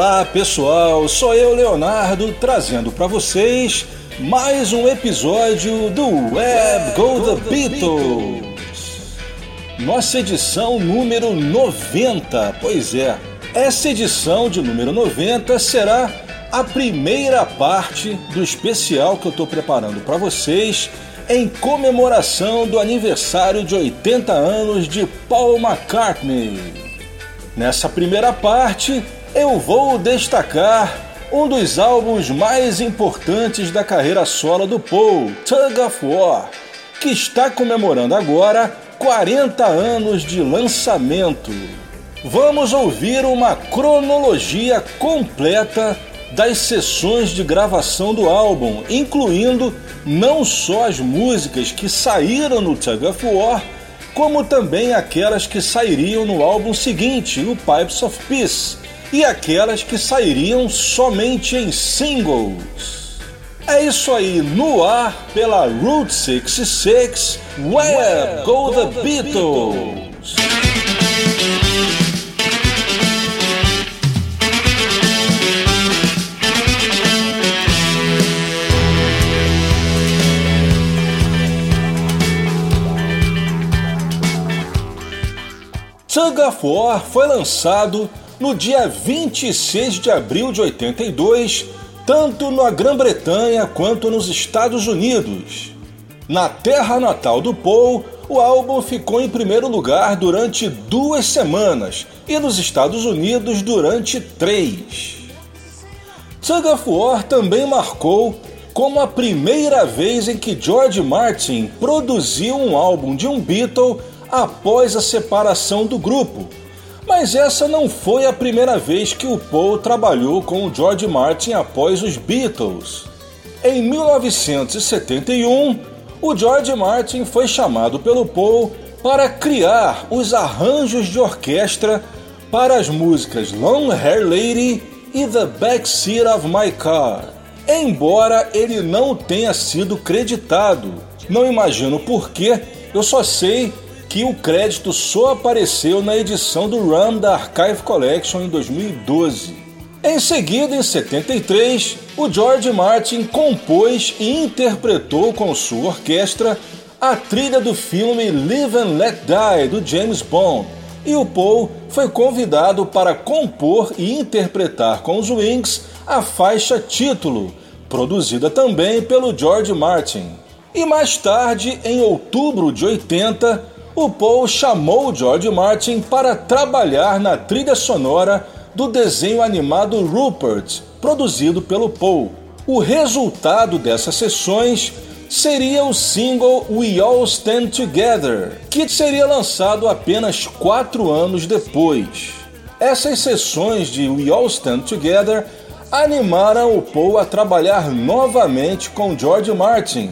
Olá pessoal, sou eu Leonardo trazendo para vocês mais um episódio do Web Go The Beatles. Nossa edição número 90, pois é, essa edição de número 90 será a primeira parte do especial que eu estou preparando para vocês em comemoração do aniversário de 80 anos de Paul McCartney. Nessa primeira parte, eu vou destacar um dos álbuns mais importantes da carreira solo do Paul, Tug of War, que está comemorando agora 40 anos de lançamento. Vamos ouvir uma cronologia completa das sessões de gravação do álbum, incluindo não só as músicas que saíram no Tug of War, como também aquelas que sairiam no álbum seguinte, o Pipes of Peace, e aquelas que sairiam somente em singles. É isso aí, no ar pela Route 66, Where Go The Beatles! Tug of War foi lançado no dia 26 de abril de 82, tanto na Grã-Bretanha quanto nos Estados Unidos. Na terra natal do Paul, o álbum ficou em primeiro lugar durante duas semanas e nos Estados Unidos durante três. Tug of War também marcou como a primeira vez em que George Martin produziu um álbum de um Beatle após a separação do grupo, mas essa não foi a primeira vez que o Paul trabalhou com o George Martin após os Beatles. Em 1971, o George Martin foi chamado pelo Paul para criar os arranjos de orquestra para as músicas Long Hair Lady e The Backseat of My Car. Embora ele não tenha sido creditado, não imagino porquê, eu só sei que o crédito só apareceu na edição do RAM da Archive Collection em 2012. Em seguida, em 73, o George Martin compôs e interpretou com sua orquestra a trilha do filme Live and Let Die do James Bond, e o Paul foi convidado para compor e interpretar com os Wings a faixa título, produzida também pelo George Martin. E mais tarde, em outubro de 80, o Paul chamou George Martin para trabalhar na trilha sonora do desenho animado Rupert, produzido pelo Paul. O resultado dessas sessões seria o single We All Stand Together, que seria lançado apenas quatro anos depois. Essas sessões de We All Stand Together animaram o Paul a trabalhar novamente com George Martin,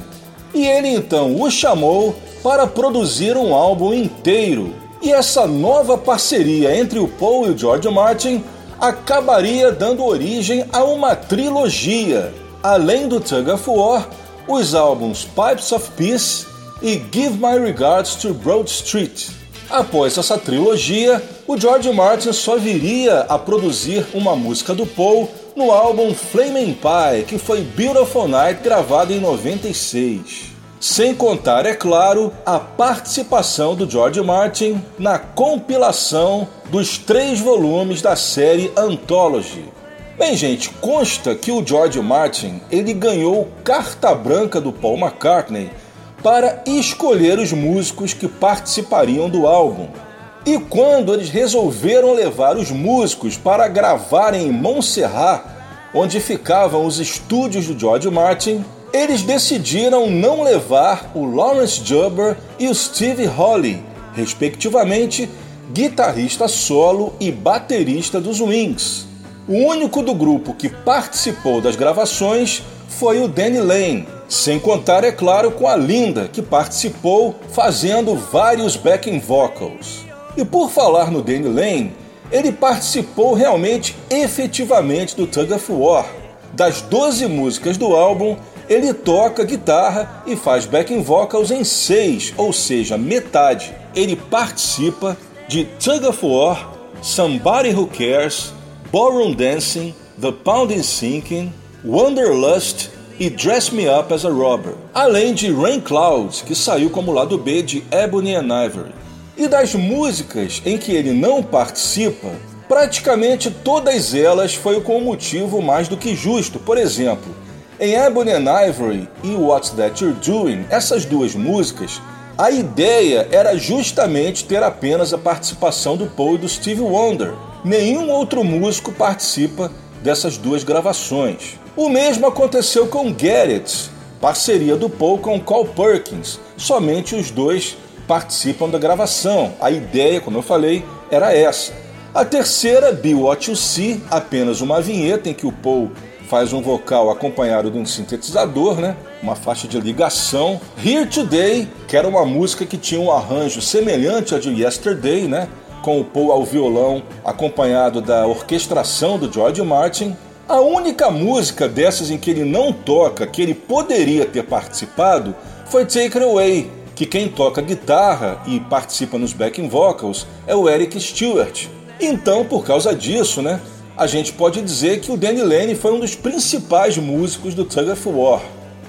e ele então o chamou para produzir um álbum inteiro. E essa nova parceria entre o Paul e o George Martin acabaria dando origem a uma trilogia. Além do Tug of War, os álbuns Pipes of Peace e Give My Regards to Broad Street. Após essa trilogia, o George Martin só viria a produzir uma música do Paul no álbum Flaming Pie, que foi Beautiful Night, gravado em 96. Sem contar, é claro, a participação do George Martin na compilação dos três volumes da série Anthology. Bem, gente, consta que o George Martin ele ganhou carta branca do Paul McCartney para escolher os músicos que participariam do álbum. E quando eles resolveram levar os músicos para gravarem em Montserrat, onde ficavam os estúdios do George Martin, eles decidiram não levar o Lawrence Jubber e o Steve Holly, respectivamente, guitarrista solo e baterista dos Wings. O único do grupo que participou das gravações foi o Danny Lane, sem contar, é claro, com a Linda, que participou fazendo vários backing vocals. E por falar no Danny Lane, ele participou realmente efetivamente do Tug of War. Das 12 músicas do álbum, ele toca guitarra e faz backing vocals em seis, ou seja, metade. Ele participa de Tug of War, Somebody Who Cares, Ballroom Dancing, The Pounding Sinking, Wanderlust e Dress Me Up as a Robber, além de Rain Clouds, que saiu como lado B de Ebony and Ivory. E das músicas em que ele não participa, praticamente todas elas foi com um motivo mais do que justo. Por exemplo, em Ebony and Ivory e What's That You're Doing, essas duas músicas, a ideia era justamente ter apenas a participação do Paul e do Steve Wonder. Nenhum outro músico participa dessas duas gravações. O mesmo aconteceu com It, parceria do Paul com Carl Perkins. Somente os dois participam da gravação. A ideia, como eu falei, era essa. A terceira, Be What You See, apenas uma vinheta em que o Paul faz um vocal acompanhado de um sintetizador, né? Uma faixa de ligação. Here Today, que era uma música que tinha um arranjo semelhante ao de Yesterday, né? Com o Paul ao violão, acompanhado da orquestração do George Martin. A única música dessas em que ele não toca, que ele poderia ter participado, foi Take It Away, que quem toca guitarra e participa nos backing vocals é o Eric Stewart. Então, por causa disso, né, a gente pode dizer que o Danny Lane foi um dos principais músicos do Tug of War.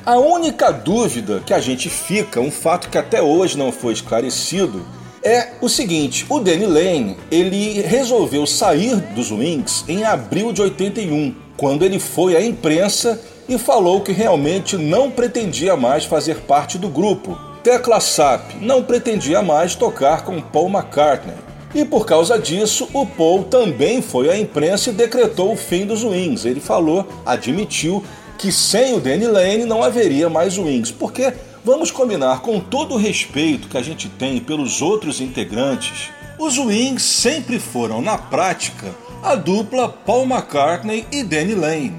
A única dúvida que a gente fica, um fato que até hoje não foi esclarecido, é o seguinte: o Danny Lane ele resolveu sair dos Wings em abril de 81 quando ele foi à imprensa e falou que realmente não pretendia mais fazer parte do grupo. Tecla SAP não pretendia mais tocar com Paul McCartney. E por causa disso, o Paul também foi à imprensa e decretou o fim dos Wings. Ele falou, admitiu, que sem o Danny Lane não haveria mais Wings, porque vamos combinar com todo o respeito que a gente tem pelos outros integrantes, os Wings sempre foram na prática a dupla Paul McCartney e Danny Lane.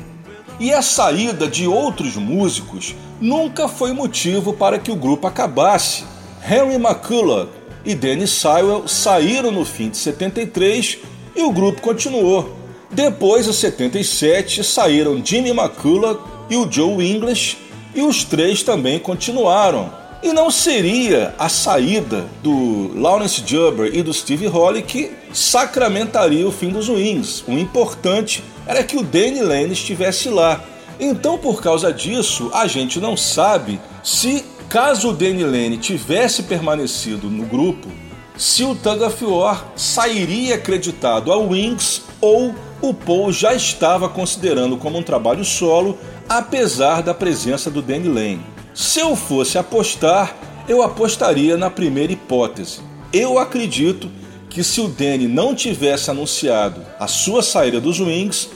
E a saída de outros músicos nunca foi motivo para que o grupo acabasse. Henry McCullough e Danny Sywell saíram no fim de 73 e o grupo continuou. Depois, em 77, saíram Jimmy McCullough e o Joe English, e os três também continuaram. E não seria a saída do Lawrence Jubber e do Steve Holly que sacramentaria o fim dos Wings. O importante era que o Danny Lane estivesse lá. Então, por causa disso, a gente não sabe se, caso o Danny Lane tivesse permanecido no grupo, se o War sairia acreditado ao Wings ou o Paul já estava considerando como um trabalho solo, apesar da presença do Danny Lane. Se eu fosse apostar, eu apostaria na primeira hipótese. Eu acredito que se o Danny não tivesse anunciado a sua saída dos Wings,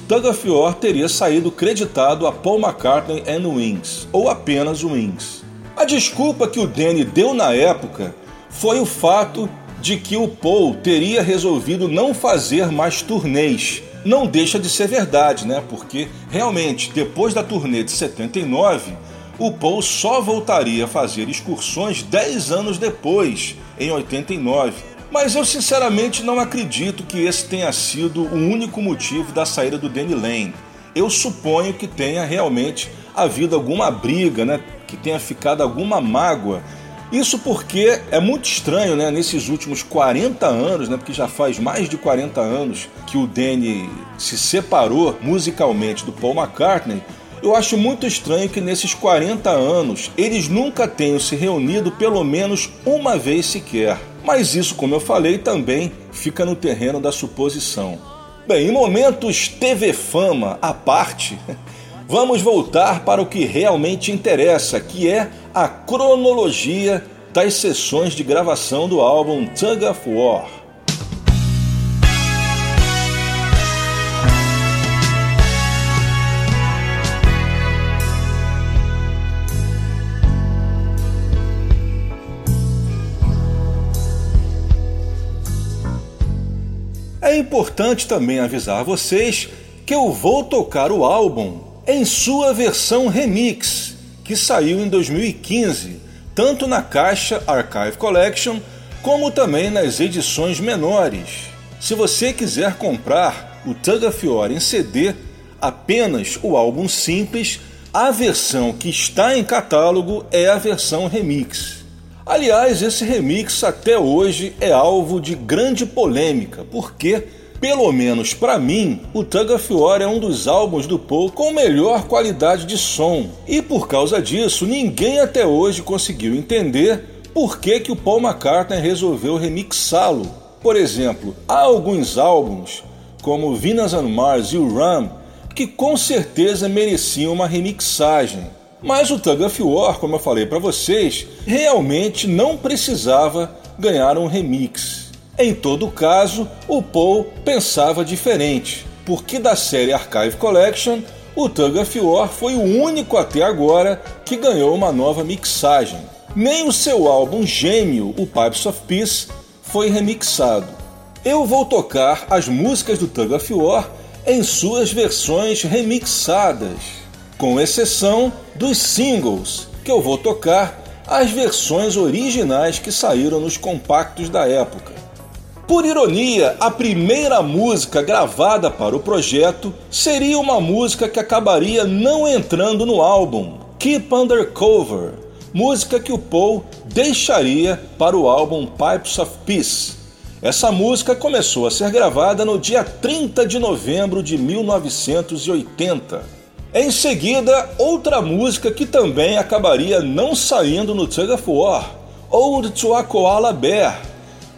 War teria saído creditado a Paul McCartney and Wings, ou apenas Wings. A desculpa que o Danny deu na época foi o fato de que o Paul teria resolvido não fazer mais turnês. Não deixa de ser verdade, né? Porque realmente, depois da turnê de 79, o Paul só voltaria a fazer excursões 10 anos depois, em 89. Mas eu sinceramente não acredito que esse tenha sido o único motivo da saída do Danny Lane. Eu suponho que tenha realmente havido alguma briga, né? que tenha ficado alguma mágoa. Isso porque é muito estranho, né? Nesses últimos 40 anos, né? Porque já faz mais de 40 anos que o Danny se separou musicalmente do Paul McCartney. Eu acho muito estranho que nesses 40 anos eles nunca tenham se reunido pelo menos uma vez sequer. Mas isso, como eu falei, também fica no terreno da suposição. Bem, em momentos TV Fama à parte, vamos voltar para o que realmente interessa, que é a cronologia das sessões de gravação do álbum Tug of War. É importante também avisar vocês que eu vou tocar o álbum em sua versão remix, que saiu em 2015, tanto na caixa Archive Collection como também nas edições menores. Se você quiser comprar o Tug of War em CD, apenas o álbum simples, a versão que está em catálogo é a versão remix. Aliás, esse remix até hoje é alvo de grande polêmica, porque, pelo menos para mim, o Tug of War é um dos álbuns do Paul com melhor qualidade de som. E por causa disso, ninguém até hoje conseguiu entender por que, que o Paul McCartney resolveu remixá-lo. Por exemplo, há alguns álbuns, como Venus on Mars e o Ram, que com certeza mereciam uma remixagem. Mas o Tug of War, como eu falei para vocês, realmente não precisava ganhar um remix. Em todo caso, o Paul pensava diferente, porque da série Archive Collection, o Tug of War foi o único até agora que ganhou uma nova mixagem. Nem o seu álbum gêmeo, o Pipes of Peace, foi remixado. Eu vou tocar as músicas do Tug of War em suas versões remixadas, com exceção dos singles, que eu vou tocar as versões originais que saíram nos compactos da época. Por ironia, a primeira música gravada para o projeto seria uma música que acabaria não entrando no álbum, Keep Undercover, música que o Paul deixaria para o álbum Pipes of Peace. Essa música começou a ser gravada no dia 30 de novembro de 1980. Em seguida, outra música que também acabaria não saindo no Tug of War, Old to a Koala Bear,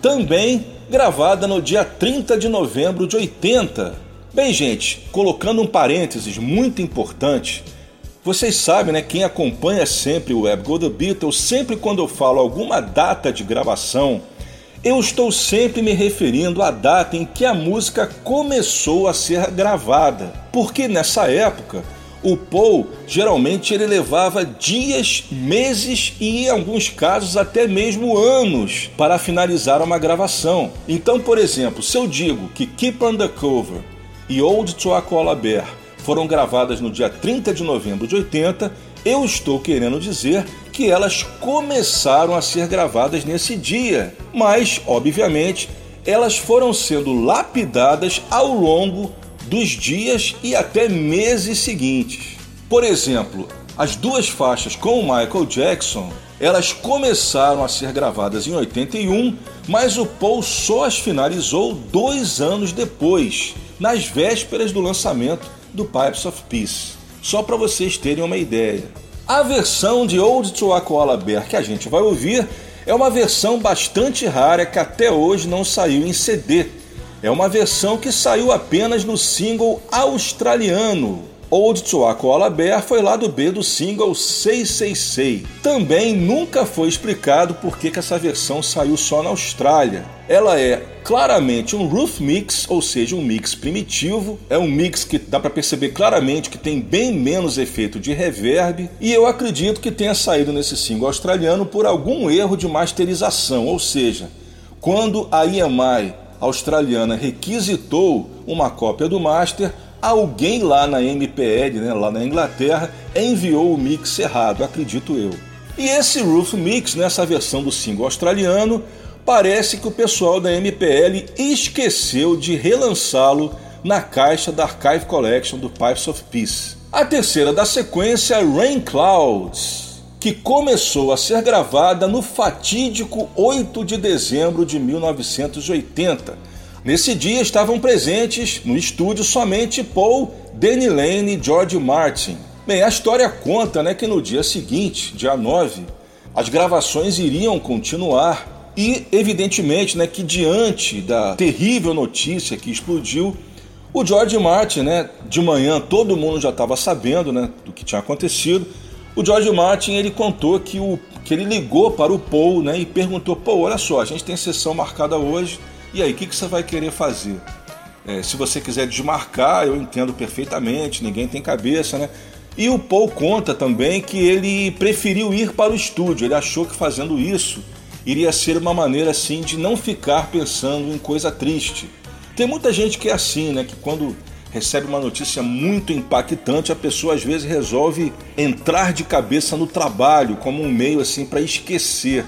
também gravada no dia 30 de novembro de 80. Bem, gente, colocando um parênteses muito importante, vocês sabem, né, quem acompanha sempre o Web Go The Beatles, sempre quando eu falo alguma data de gravação, eu estou sempre me referindo à data em que a música começou a ser gravada, porque nessa época o Paul geralmente ele levava dias, meses e em alguns casos até mesmo anos para finalizar uma gravação. Então, por exemplo, se eu digo que Keep Undercover e Old to a Bear foram gravadas no dia 30 de novembro de 80, eu estou querendo dizer que elas começaram a ser gravadas nesse dia, mas, obviamente, elas foram sendo lapidadas ao longo dos dias e até meses seguintes. Por exemplo, as duas faixas com Michael Jackson, elas começaram a ser gravadas em 81, mas o Paul só as finalizou dois anos depois, nas vésperas do lançamento do Pipes of Peace. Só para vocês terem uma ideia. A versão de Old to Koala Bear que a gente vai ouvir é uma versão bastante rara que até hoje não saiu em CD é uma versão que saiu apenas no single australiano. Old to a Koala Bear foi lado B do single 666. Também nunca foi explicado por que, que essa versão saiu só na Austrália. Ela é claramente um roof mix, ou seja, um mix primitivo. É um mix que dá para perceber claramente que tem bem menos efeito de reverb. E eu acredito que tenha saído nesse single australiano por algum erro de masterização, ou seja, quando a EMI australiana requisitou uma cópia do master, alguém lá na MPL, né, lá na Inglaterra, enviou o mix errado, acredito eu. E esse Roof Mix, nessa versão do single australiano, parece que o pessoal da MPL esqueceu de relançá-lo na caixa da Archive Collection do Pipes of Peace. A terceira da sequência, Rain Clouds, que começou a ser gravada no fatídico 8 de dezembro de 1980. Nesse dia estavam presentes no estúdio somente Paul, Danny Lane e George Martin. Bem, a história conta né, que no dia seguinte, dia 9, as gravações iriam continuar e, evidentemente, né, que diante da terrível notícia que explodiu, o George Martin, né, de manhã todo mundo já estava sabendo né, do que tinha acontecido, o George Martin ele contou que, o, que ele ligou para o Paul né, e perguntou: Paul, olha só, a gente tem sessão marcada hoje, e aí, o que, que você vai querer fazer? É, se você quiser desmarcar, eu entendo perfeitamente, ninguém tem cabeça, né? E o Paul conta também que ele preferiu ir para o estúdio, ele achou que fazendo isso iria ser uma maneira assim de não ficar pensando em coisa triste. Tem muita gente que é assim, né? Que quando recebe uma notícia muito impactante, a pessoa às vezes resolve entrar de cabeça no trabalho como um meio assim para esquecer.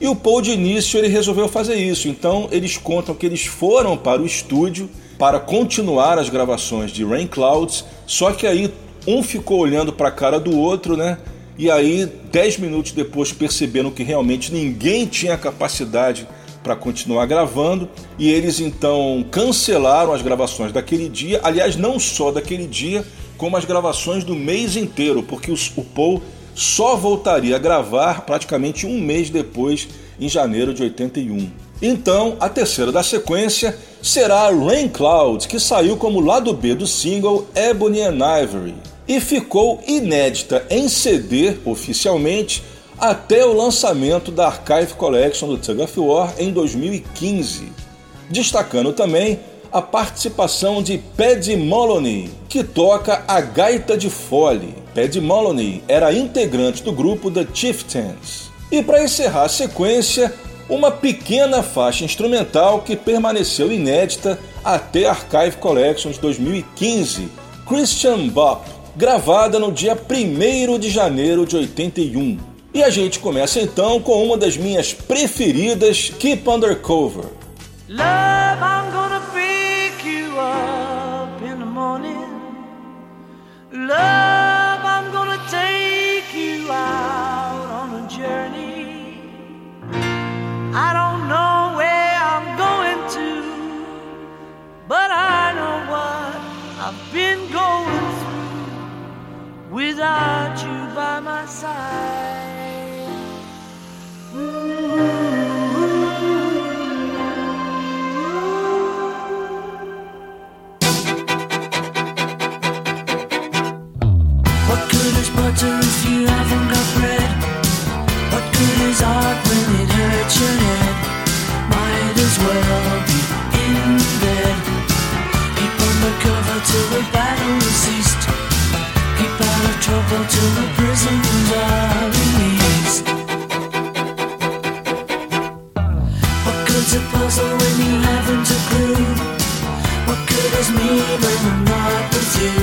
E o Paul de início ele resolveu fazer isso. Então eles contam que eles foram para o estúdio para continuar as gravações de Rain Clouds, só que aí um ficou olhando para a cara do outro, né? E aí, dez minutos depois, perceberam que realmente ninguém tinha capacidade para continuar gravando e eles então cancelaram as gravações daquele dia. Aliás, não só daquele dia, como as gravações do mês inteiro, porque o Paul só voltaria a gravar praticamente um mês depois, em janeiro de 81. Então, a terceira da sequência será Rain Cloud, que saiu como lado B do single Ebony and Ivory e ficou inédita em CD oficialmente até o lançamento da Archive Collection do Tug of War em 2015. Destacando também a participação de Paddy Moloney, que toca a gaita de fole. Paddy Moloney era integrante do grupo The Chieftains. E para encerrar a sequência, uma pequena faixa instrumental que permaneceu inédita até Archive Collection de 2015, Christian Bop, gravada no dia 1 de janeiro de 81. E a gente começa então com uma das minhas preferidas, Keep Undercover. Love, I'm gonna pick you up in the morning. Love, I'm gonna take you out on a journey. I don't know where I'm going to, but I know what I've been going through without you by my side. Till the battle is ceased. Keep out of trouble till the prisons are released. What good's a puzzle when you haven't a clue? What good is me when I'm not with you?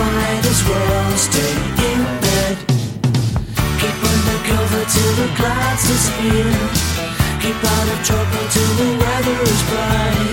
Might as well stay in bed. Keep undercover till the clouds disappear. Keep out of trouble till the weather is bright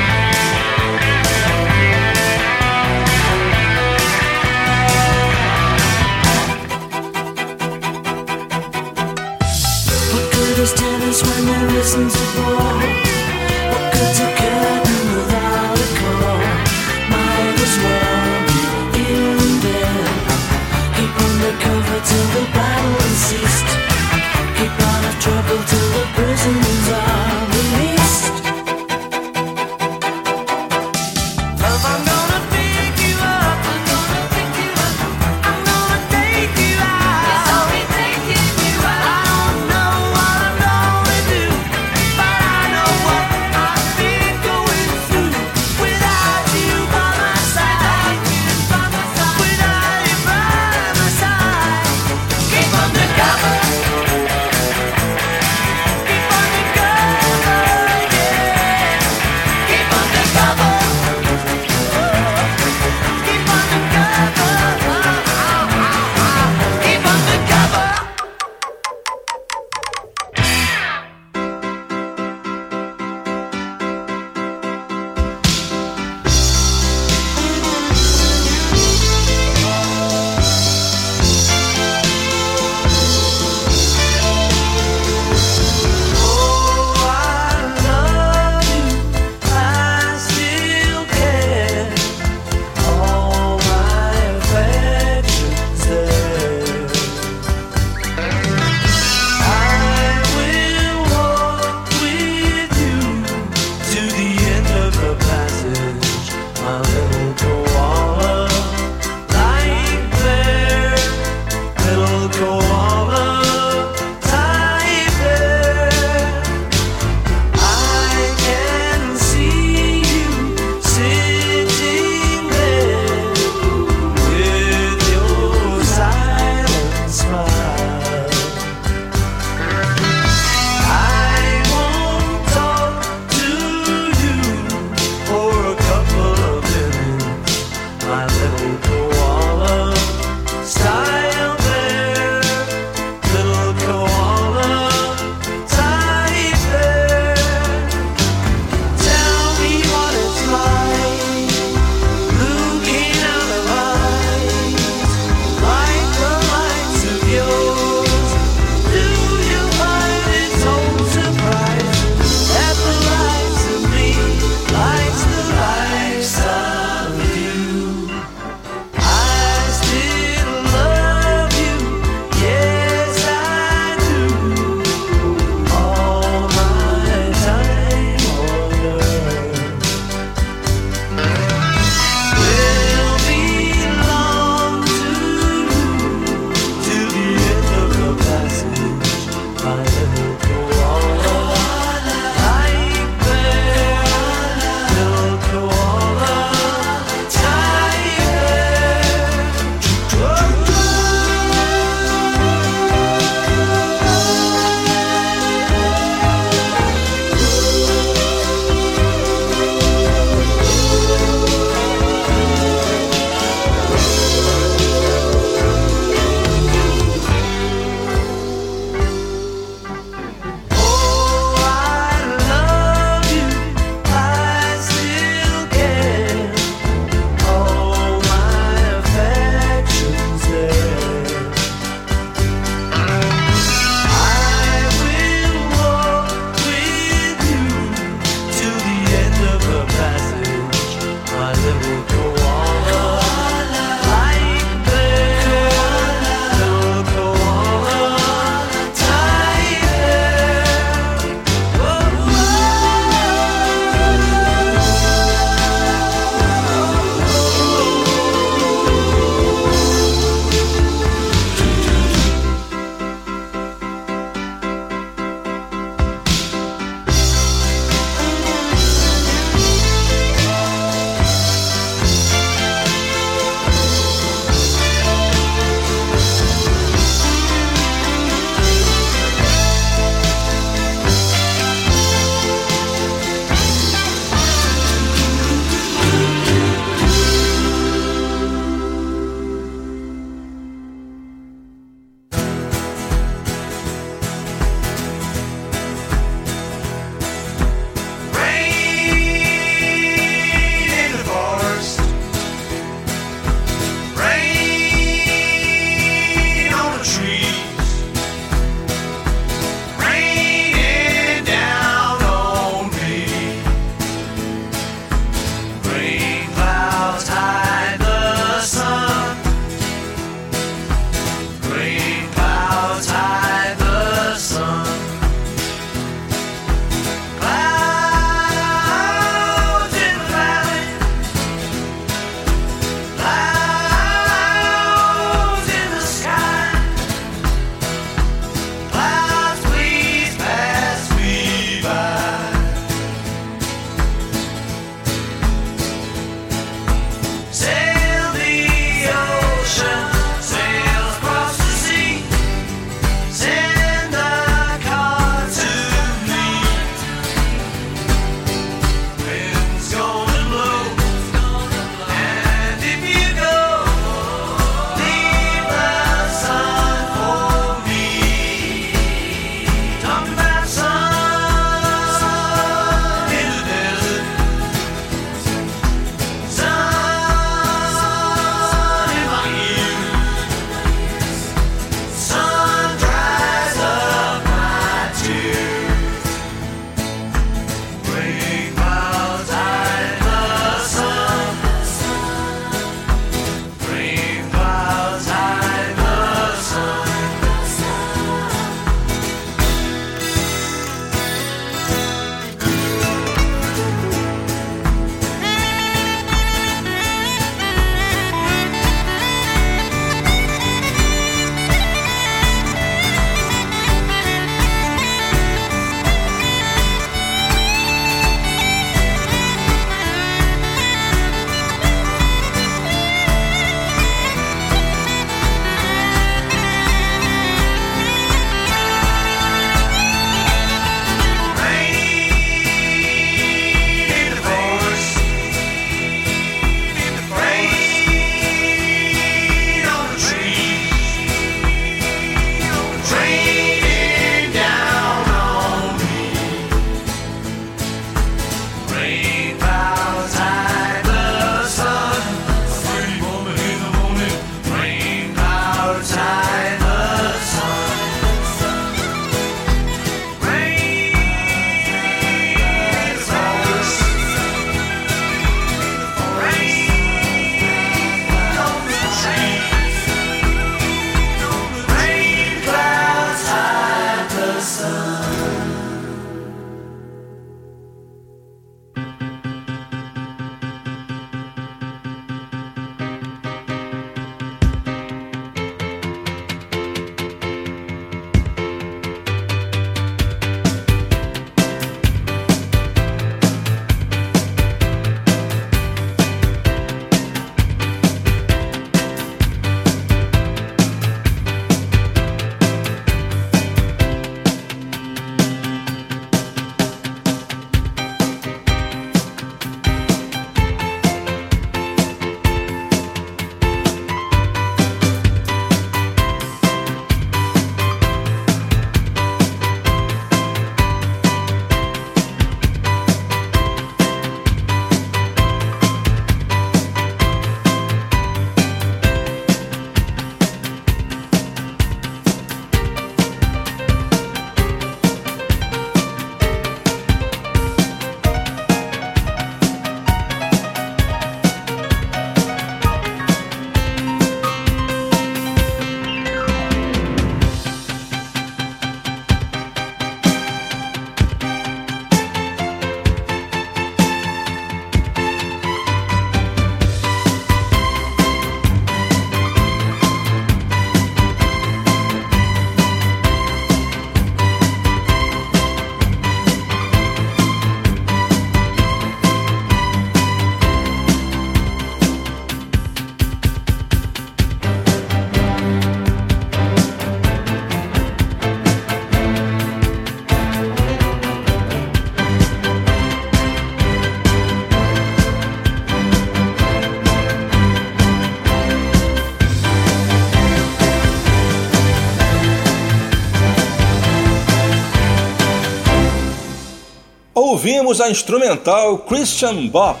ouvimos a instrumental Christian Bop,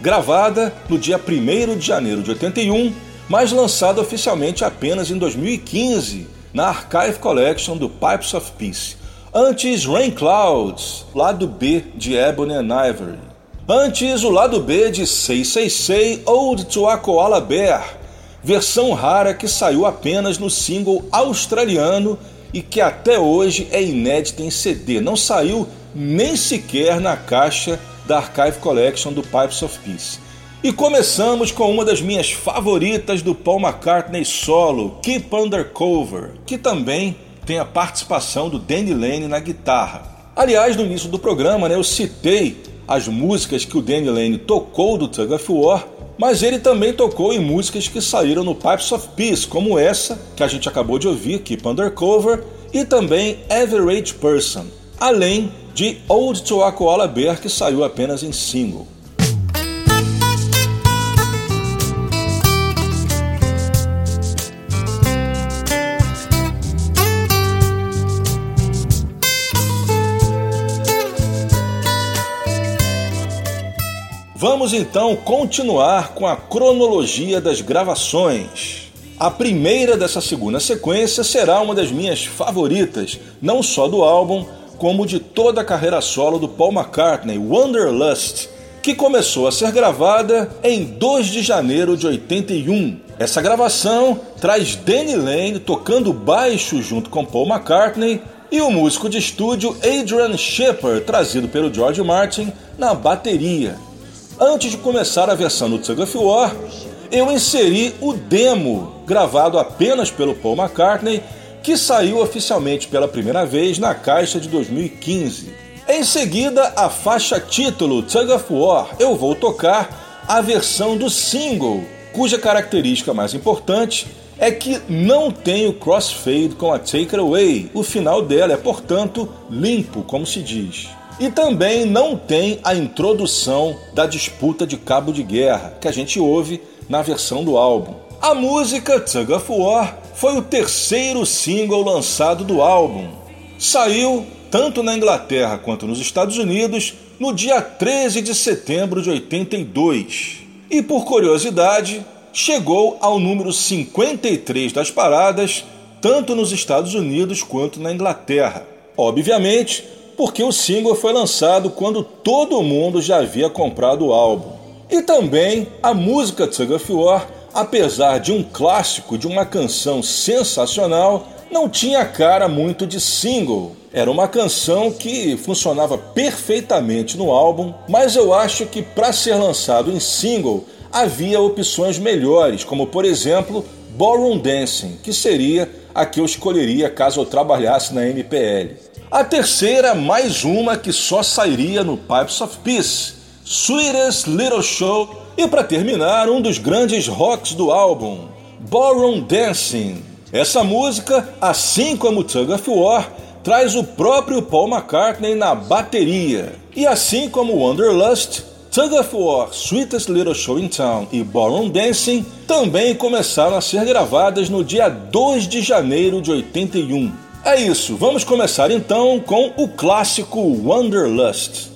gravada no dia 1 de janeiro de 81, mas lançada oficialmente apenas em 2015 na Archive Collection do Pipes of Peace. Antes, Rain Clouds, lado B de Ebony and Ivory. Antes, o lado B de 666 Old to a Koala Bear, versão rara que saiu apenas no single australiano e que até hoje é inédita em CD. Não saiu nem sequer na caixa da Archive Collection do Pipes of Peace. E começamos com uma das minhas favoritas do Paul McCartney solo, Keep Undercover, que também tem a participação do Danny Lane na guitarra. Aliás, no início do programa, né, eu citei as músicas que o Danny Lane tocou do Tug of War, mas ele também tocou em músicas que saíram no Pipes of Peace, como essa que a gente acabou de ouvir, Keep Undercover, e também Average Person, além de Old to a Koala Bear, que saiu apenas em single. Vamos então continuar com a cronologia das gravações. A primeira dessa segunda sequência será uma das minhas favoritas, não só do álbum, como de toda a carreira solo do Paul McCartney, Wanderlust, que começou a ser gravada em 2 de janeiro de 81. Essa gravação traz Danny Lane tocando baixo junto com Paul McCartney e o músico de estúdio Adrian Shepard, trazido pelo George Martin, na bateria. Antes de começar a versão do Tug of War, eu inseri o demo gravado apenas pelo Paul McCartney, que saiu oficialmente pela primeira vez na caixa de 2015. Em seguida, a faixa título Tug of War, eu vou tocar a versão do single, cuja característica mais importante é que não tem o crossfade com a Take It Away. O final dela é, portanto, limpo, como se diz. E também não tem a introdução da disputa de cabo de guerra, que a gente ouve na versão do álbum. A música Tug of War foi o terceiro single lançado do álbum. Saiu tanto na Inglaterra quanto nos Estados Unidos no dia 13 de setembro de 82. E por curiosidade, chegou ao número 53 das paradas, tanto nos Estados Unidos quanto na Inglaterra. Obviamente, porque o single foi lançado quando todo mundo já havia comprado o álbum. E também a música Tug of War, apesar de um clássico de uma canção sensacional, não tinha cara muito de single. Era uma canção que funcionava perfeitamente no álbum, mas eu acho que para ser lançado em single havia opções melhores, como por exemplo Ballroom Dancing, que seria a que eu escolheria caso eu trabalhasse na MPL. A terceira, mais uma que só sairia no Pipes of Peace, Sweetest Little Show. E para terminar, um dos grandes rocks do álbum, Ballroom Dancing. Essa música, assim como Tug of War, traz o próprio Paul McCartney na bateria. E assim como Wanderlust, Tug of War, Sweetest Little Show in Town e Ballroom Dancing também começaram a ser gravadas no dia 2 de janeiro de 81. É isso, vamos começar então com o clássico Wanderlust.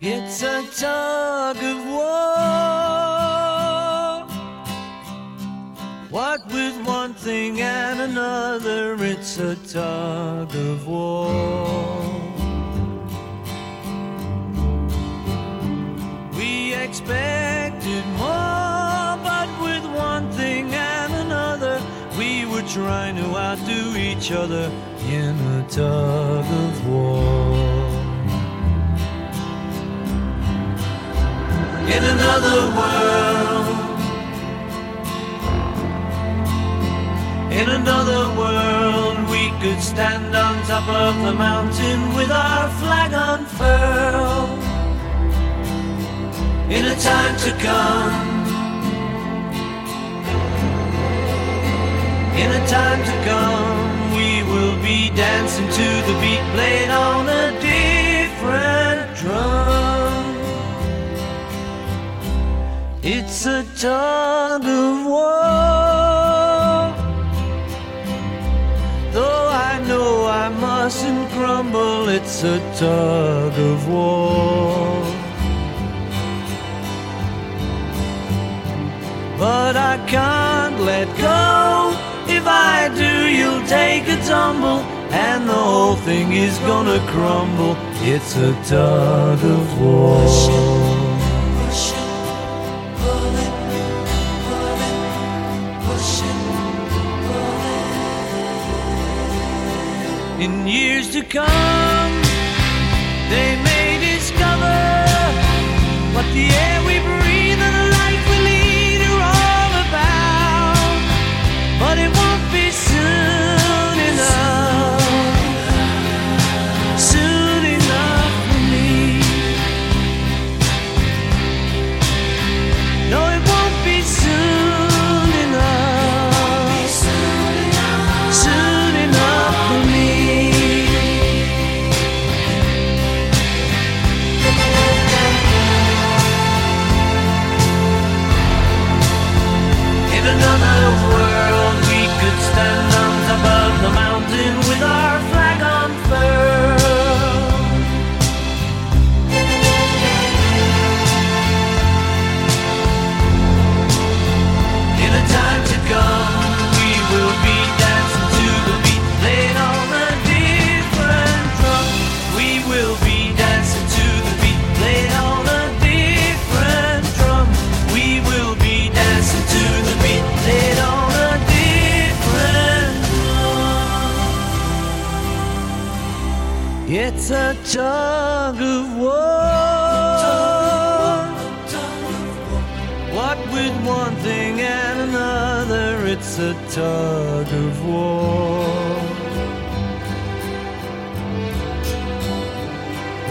It's a tug of war. What with one thing and another, it's a tug of war. We expected more, but with one thing and another, we were trying to outdo each other in a tug of war. Another world. In another world, we could stand on top of the mountain with our flag unfurled. In a time to come, in a time to come, we will be dancing to the beat played on a different drum. It's a tug of war. Though I know I mustn't crumble, it's a tug of war. But I can't let go. If I do, you'll take a tumble, and the whole thing is gonna crumble. It's a tug of war. In years to come, they may discover what the air we breathe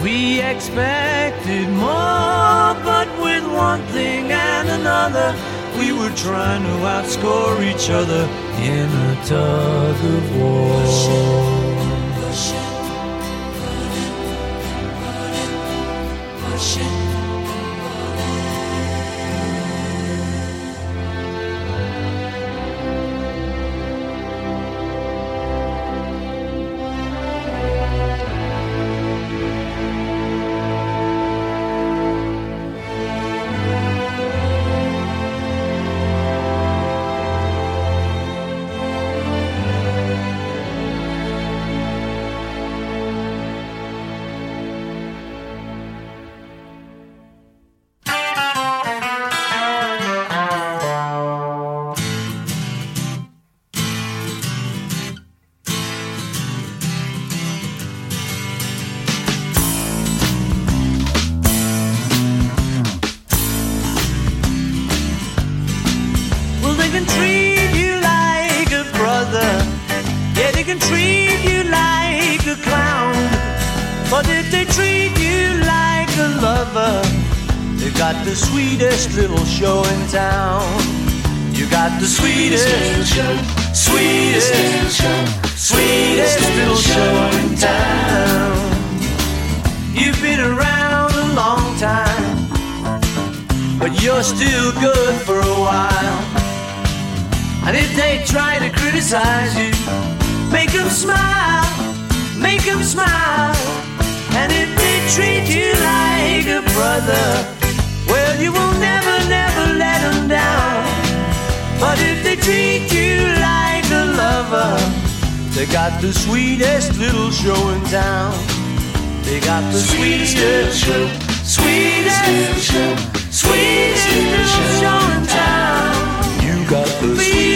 We expected more, but with one thing and another, we were trying to outscore each other in a tug of war. Sweetest little show in town. You got the sweetest, sweetest, sweetest little show in town. You've been around a long time, but you're still good for a while. And if they try to criticize you, make them smile, make them smile. And if they treat you like a brother. You will never, never let them down. But if they treat you like a lover, they got the sweetest little show in town. They got the sweetest little show, sweetest little show, sweetest little show in town. You got the sweetest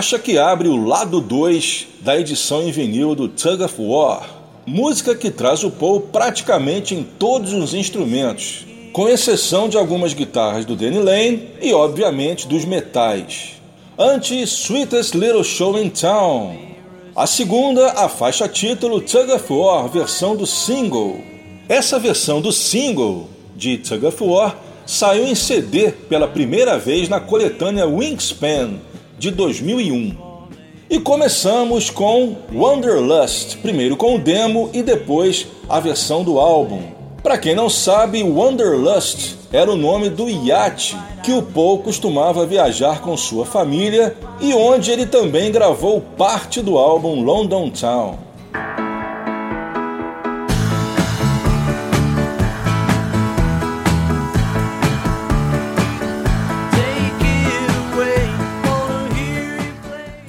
faixa que abre o lado 2 da edição em vinil do Tug of War. Música que traz o Paul praticamente em todos os instrumentos, com exceção de algumas guitarras do Danny Lane e, obviamente, dos metais. Antes, Sweetest Little Show in Town. A segunda, a faixa título Tug of War, versão do single. Essa versão do single de Tug of War saiu em CD pela primeira vez na coletânea Wingspan de 2001. E começamos com Wanderlust, primeiro com o demo e depois a versão do álbum. Para quem não sabe, Wanderlust era o nome do iate que o Paul costumava viajar com sua família e onde ele também gravou parte do álbum London Town.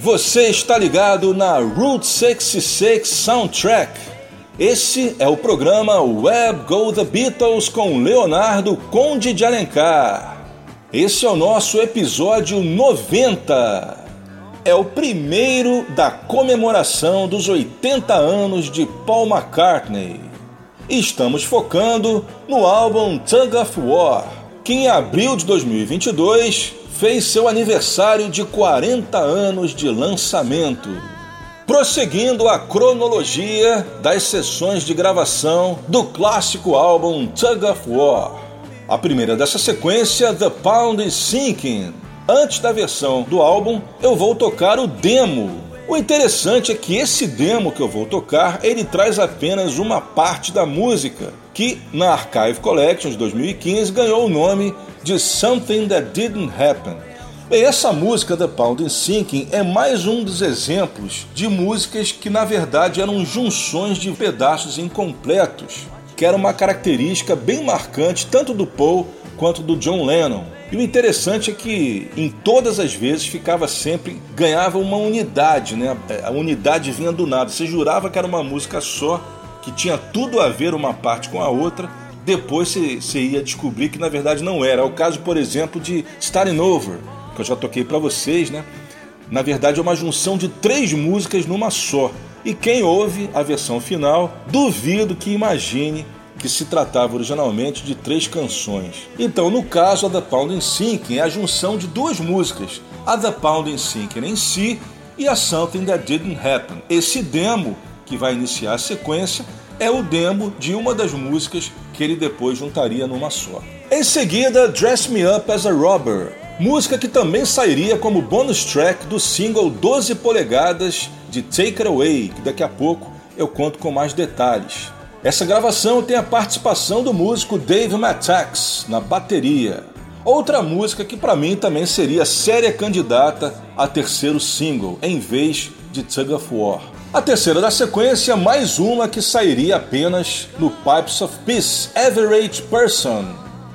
Você está ligado na Route 66 Soundtrack. Esse é o programa Web Go The Beatles com Leonardo Conde de Alencar. Esse é o nosso episódio 90. É o primeiro da comemoração dos 80 anos de Paul McCartney. Estamos focando no álbum Tug of War, que em abril de 2022 fez seu aniversário de 40 anos de lançamento. Prosseguindo a cronologia das sessões de gravação do clássico álbum Tug of War. A primeira dessa sequência, The Pound is Sinking. Antes da versão do álbum, eu vou tocar o demo. O interessante é que esse demo que eu vou tocar, ele traz apenas uma parte da música, que na Archive Collections 2015 ganhou o nome de Something That Didn't Happen. Bem, essa música The Pound Sinking é mais um dos exemplos de músicas que na verdade eram junções de pedaços incompletos, que era uma característica bem marcante tanto do Paul quanto do John Lennon. E o interessante é que em todas as vezes ficava sempre ganhava uma unidade, né? A unidade vinha do nada. Você jurava que era uma música só, que tinha tudo a ver uma parte com a outra, depois você, ia descobrir que na verdade não era. É o caso, por exemplo, de Starting Over, que eu já toquei para vocês, né? Na verdade é uma junção de três músicas numa só. E quem ouve a versão final, duvido que imagine que se tratava originalmente de três canções. Então, no caso, a The Pound Sinking é a junção de duas músicas, a The Pound Sinking em si e a Something That Didn't Happen. Esse demo que vai iniciar a sequência é o demo de uma das músicas que ele depois juntaria numa só. Em seguida, Dress Me Up as a Robber, música que também sairia como bonus track do single 12 polegadas de Take It Away, que daqui a pouco eu conto com mais detalhes. Essa gravação tem a participação do músico Dave Matax na bateria. Outra música que para mim também seria séria candidata a terceiro single, em vez de Tug of War. A terceira da sequência, mais uma que sairia apenas no Pipes of Peace, Average Person,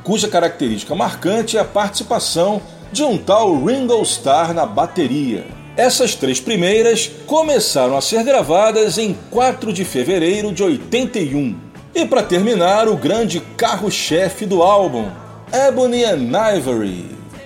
cuja característica marcante é a participação de um tal Ringo Starr na bateria. Essas três primeiras começaram a ser gravadas em 4 de fevereiro de 81. E para terminar, o grande carro-chefe do álbum, Ebony and Ivory,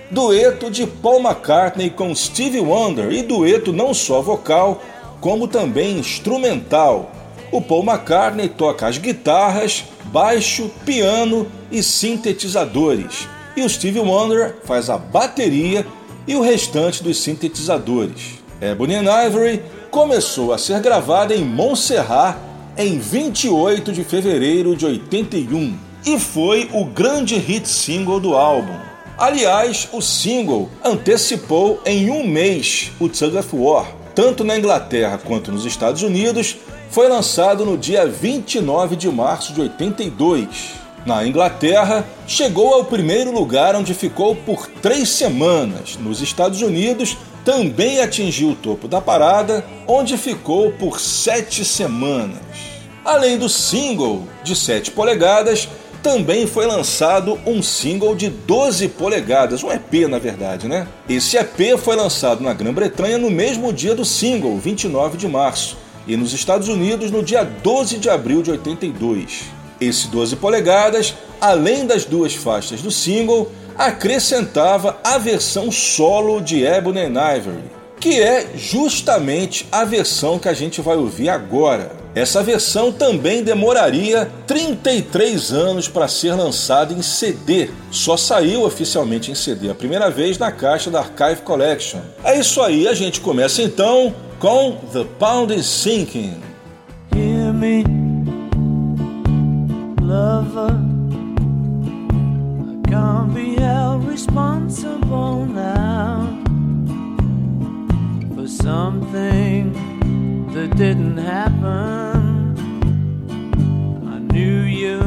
dueto de Paul McCartney com Stevie Wonder e dueto não só vocal, como também instrumental. O Paul McCartney toca as guitarras, baixo, piano e sintetizadores, e o Stevie Wonder faz a bateria e o restante dos sintetizadores. Ebony and Ivory começou a ser gravada em Montserrat em 28 de fevereiro de 81 e foi o grande hit single do álbum. Aliás, o single antecipou em um mês o Tug of War. Tanto na Inglaterra quanto nos Estados Unidos, foi lançado no dia 29 de março de 82. Na Inglaterra, chegou ao primeiro lugar onde ficou por três semanas. Nos Estados Unidos, também atingiu o topo da parada, onde ficou por sete semanas. Além do single de 7 polegadas, também foi lançado um single de 12 polegadas, um EP na verdade, né? Esse EP foi lançado na Grã-Bretanha no mesmo dia do single, 29 de março, e nos Estados Unidos no dia 12 de abril de 82. Esse 12 polegadas, além das duas faixas do single, acrescentava a versão solo de Ebony and Ivory, que é justamente a versão que a gente vai ouvir agora. Essa versão também demoraria 33 anos para ser lançada em CD. Só saiu oficialmente em CD a primeira vez na caixa da Archive Collection. É isso aí, a gente começa então com The Pound is Sinking. Hear me, lover. I can't be held responsible now for something. that didn't happen. I knew you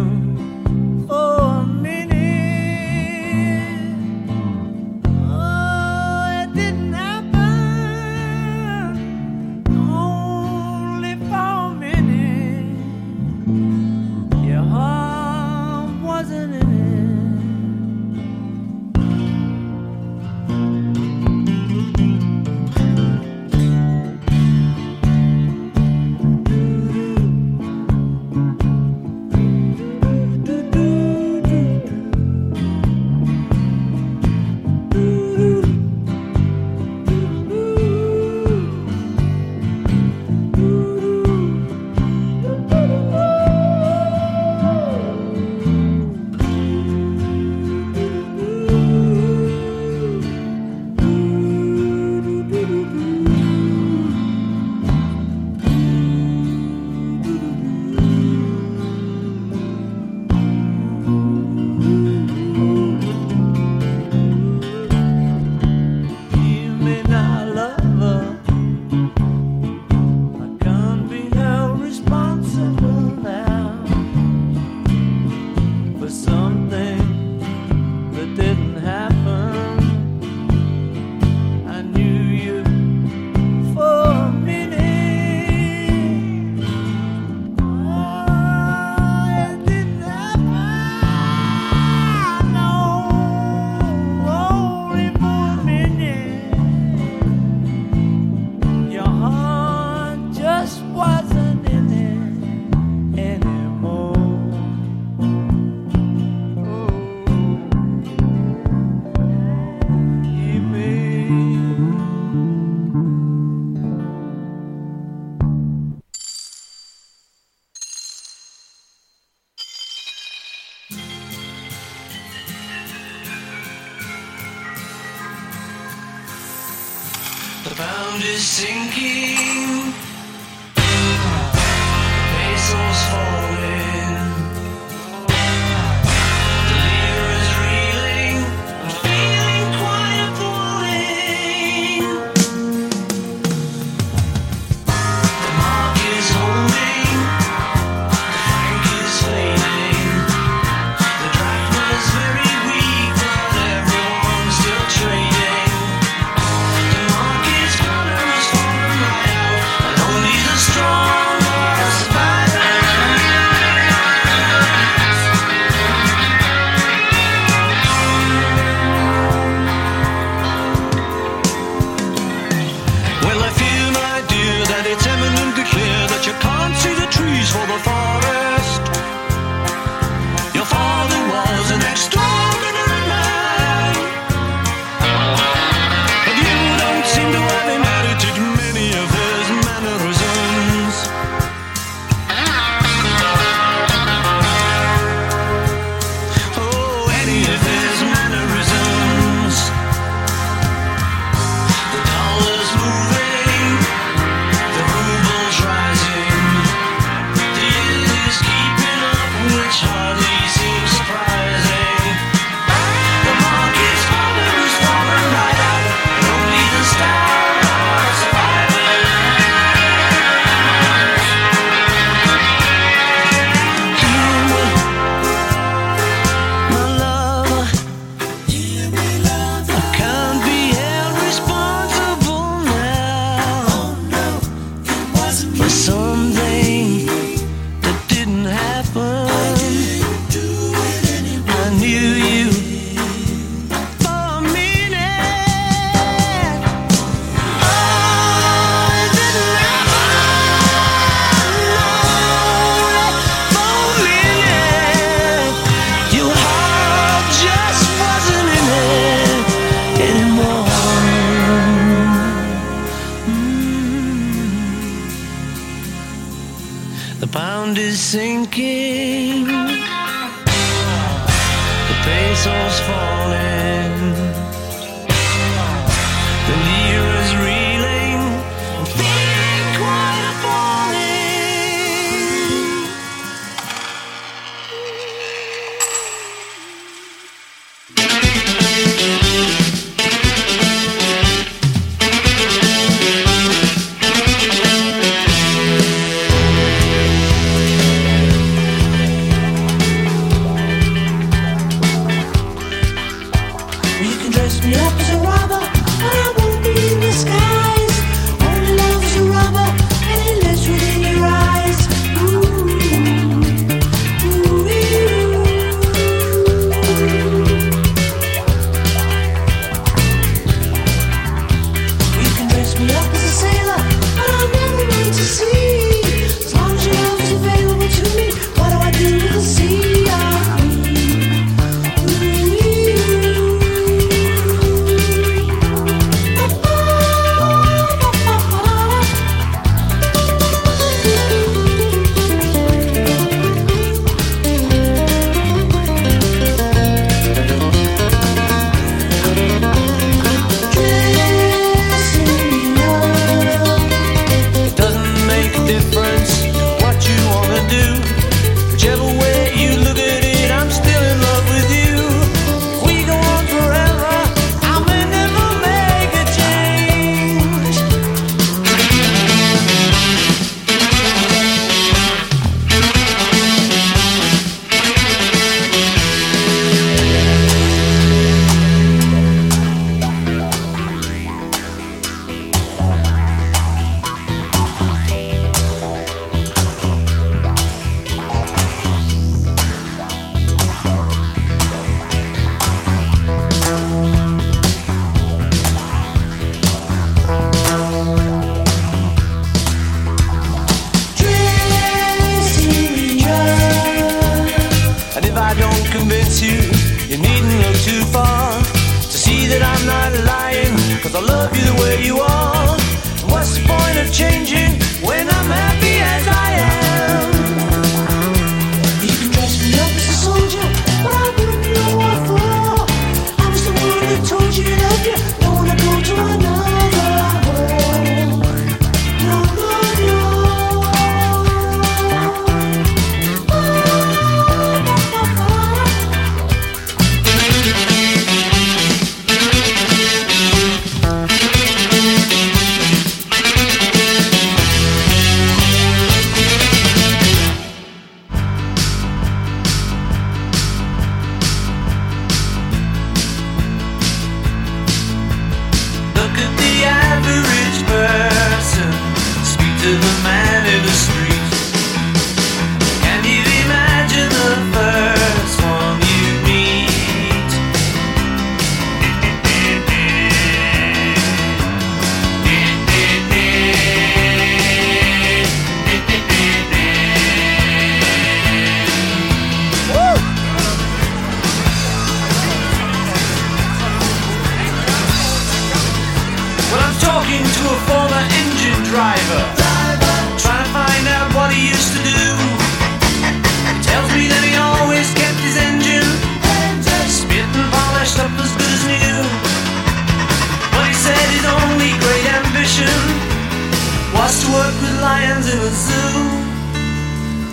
work with lions in a zoo.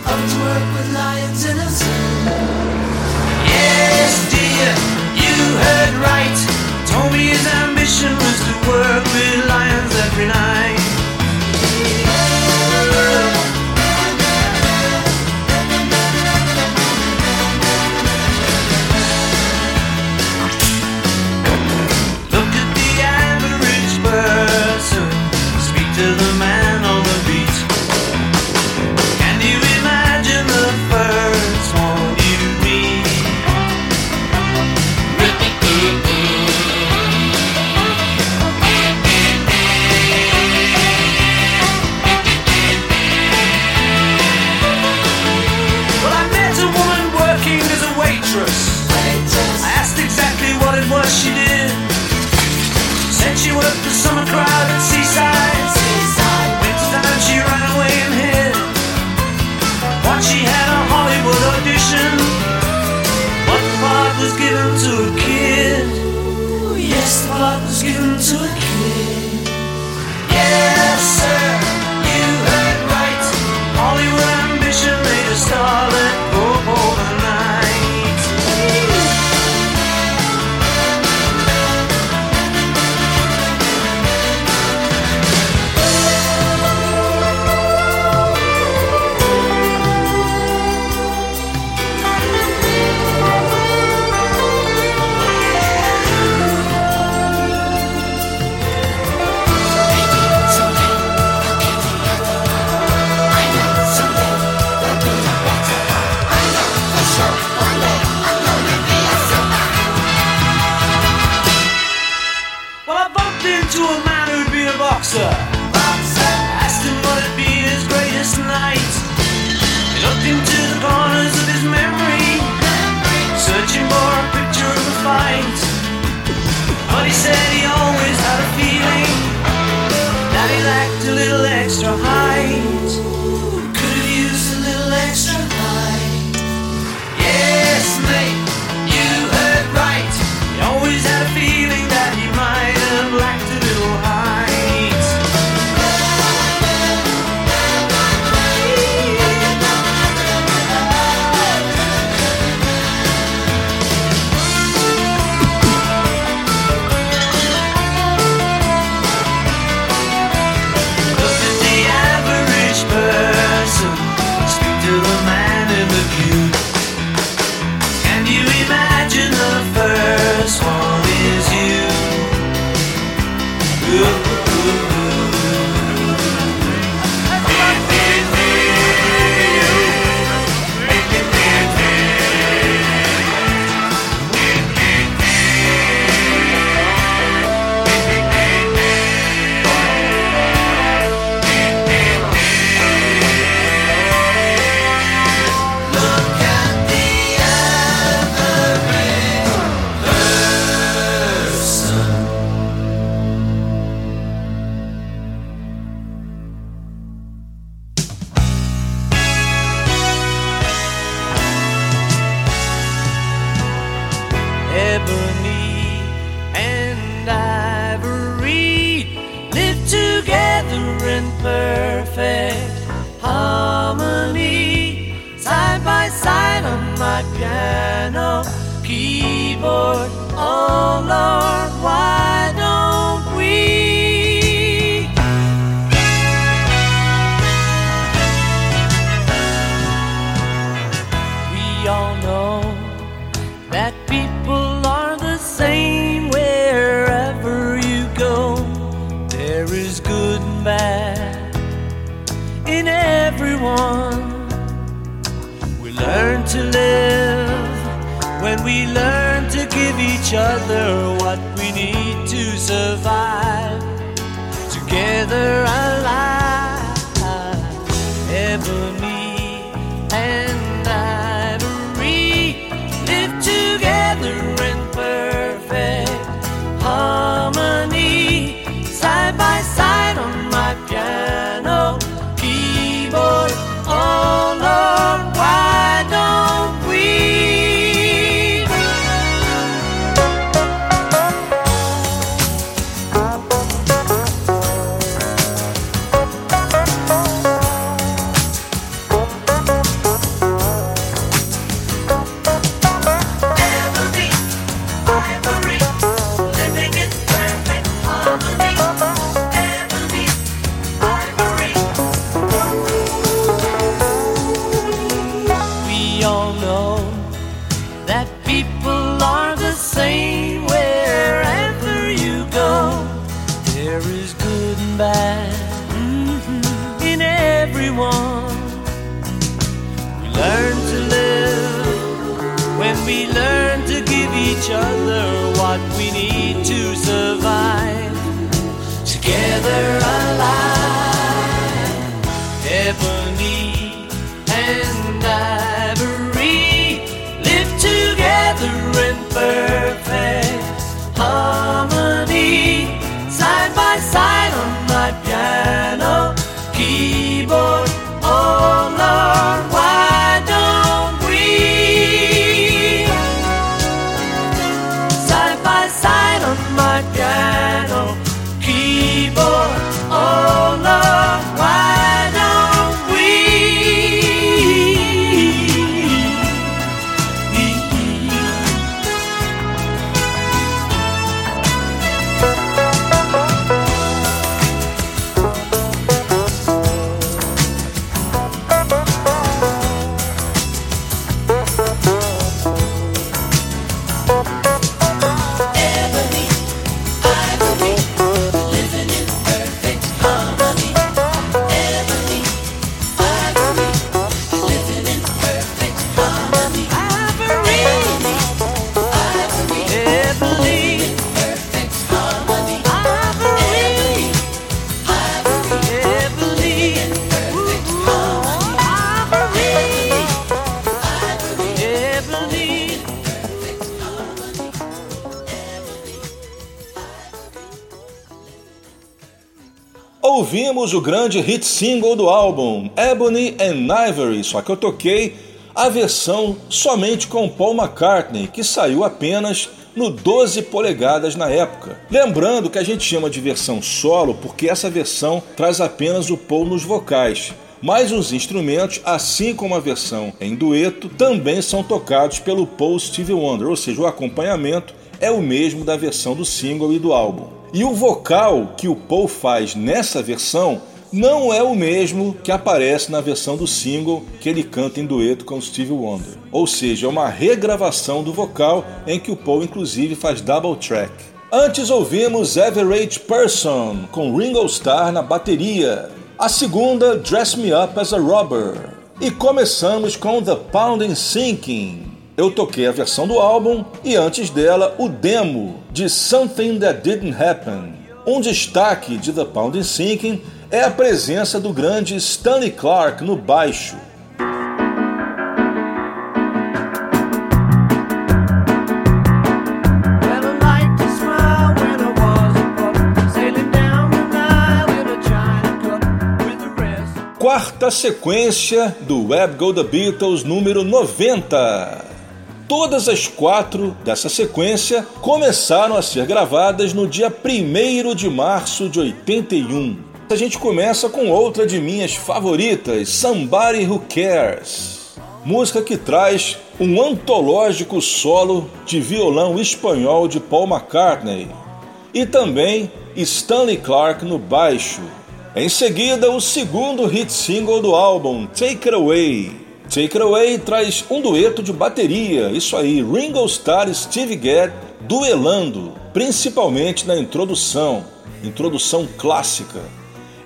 Up to work with lions in a zoo. Yes, dear, you heard right. Told me his ambition was to work with lions every night. Each other what we need to survive. Together alive, grande hit single do álbum, Ebony and Ivory, só que eu toquei a versão somente com Paul McCartney, que saiu apenas no 12 polegadas na época. Lembrando que a gente chama de versão solo porque essa versão traz apenas o Paul nos vocais. Mas os instrumentos, assim como a versão em dueto, também são tocados pelo Paul Stevie Wonder, ou seja, o acompanhamento é o mesmo da versão do single e do álbum. E o vocal que o Paul faz nessa versão não é o mesmo que aparece na versão do single que ele canta em dueto com Stevie Wonder. Ou seja, é uma regravação do vocal em que o Paul inclusive faz double track. Antes ouvimos Average Person com Ringo Starr na bateria. A segunda, Dress Me Up as a Robber. E começamos com The Pounding Sinking. Eu toquei a versão do álbum e antes dela o demo de Something That Didn't Happen. Um destaque de The Pounding Sinking é a presença do grande Stanley Clarke no baixo. Quarta sequência do Web Go The Beatles número 90. Todas as quatro dessa sequência começaram a ser gravadas no dia 1 de março de 81. A gente começa com outra de minhas favoritas, Somebody Who Cares. Música que traz um antológico solo de violão espanhol de Paul McCartney e também Stanley Clarke no baixo. Em seguida, o segundo hit single do álbum, Take It Away. Take It Away traz um dueto de bateria, isso aí, Ringo Starr e Steve Gadd duelando, principalmente na introdução, introdução clássica.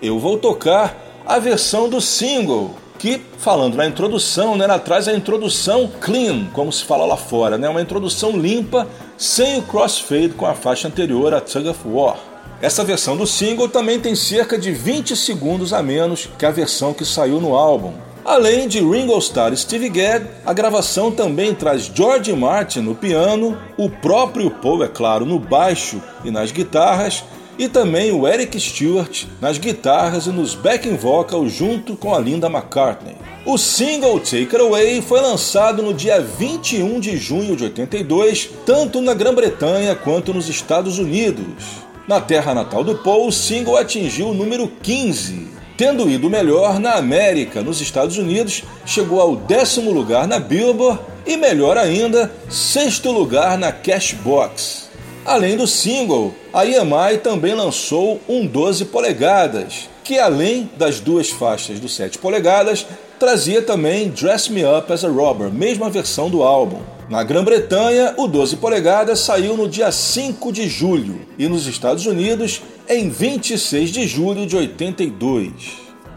Eu vou tocar a versão do single, que, falando na introdução, né, ela traz a introdução clean, como se fala lá fora, né, uma introdução limpa, sem o crossfade com a faixa anterior, a Tug of War. Essa versão do single também tem cerca de 20 segundos a menos que a versão que saiu no álbum. Além de Ringo Starr e Steve Gadd, a gravação também traz George Martin no piano, o próprio Paul, é claro, no baixo e nas guitarras, e também o Eric Stewart nas guitarras e nos backing vocals junto com a Linda McCartney. O single Take It Away foi lançado no dia 21 de junho de 82, tanto na Grã-Bretanha quanto nos Estados Unidos. Na terra natal do Paul, o single atingiu o número 15. Tendo ido melhor na América, nos Estados Unidos, chegou ao décimo lugar na Billboard e, melhor ainda, sexto lugar na Cashbox. Além do single, a EMI também lançou um 12 polegadas, que além das duas faixas do 7 polegadas, trazia também Dress Me Up as a Robber, mesma versão do álbum. Na Grã-Bretanha, o 12 polegadas saiu no dia 5 de julho e nos Estados Unidos em 26 de julho de 82.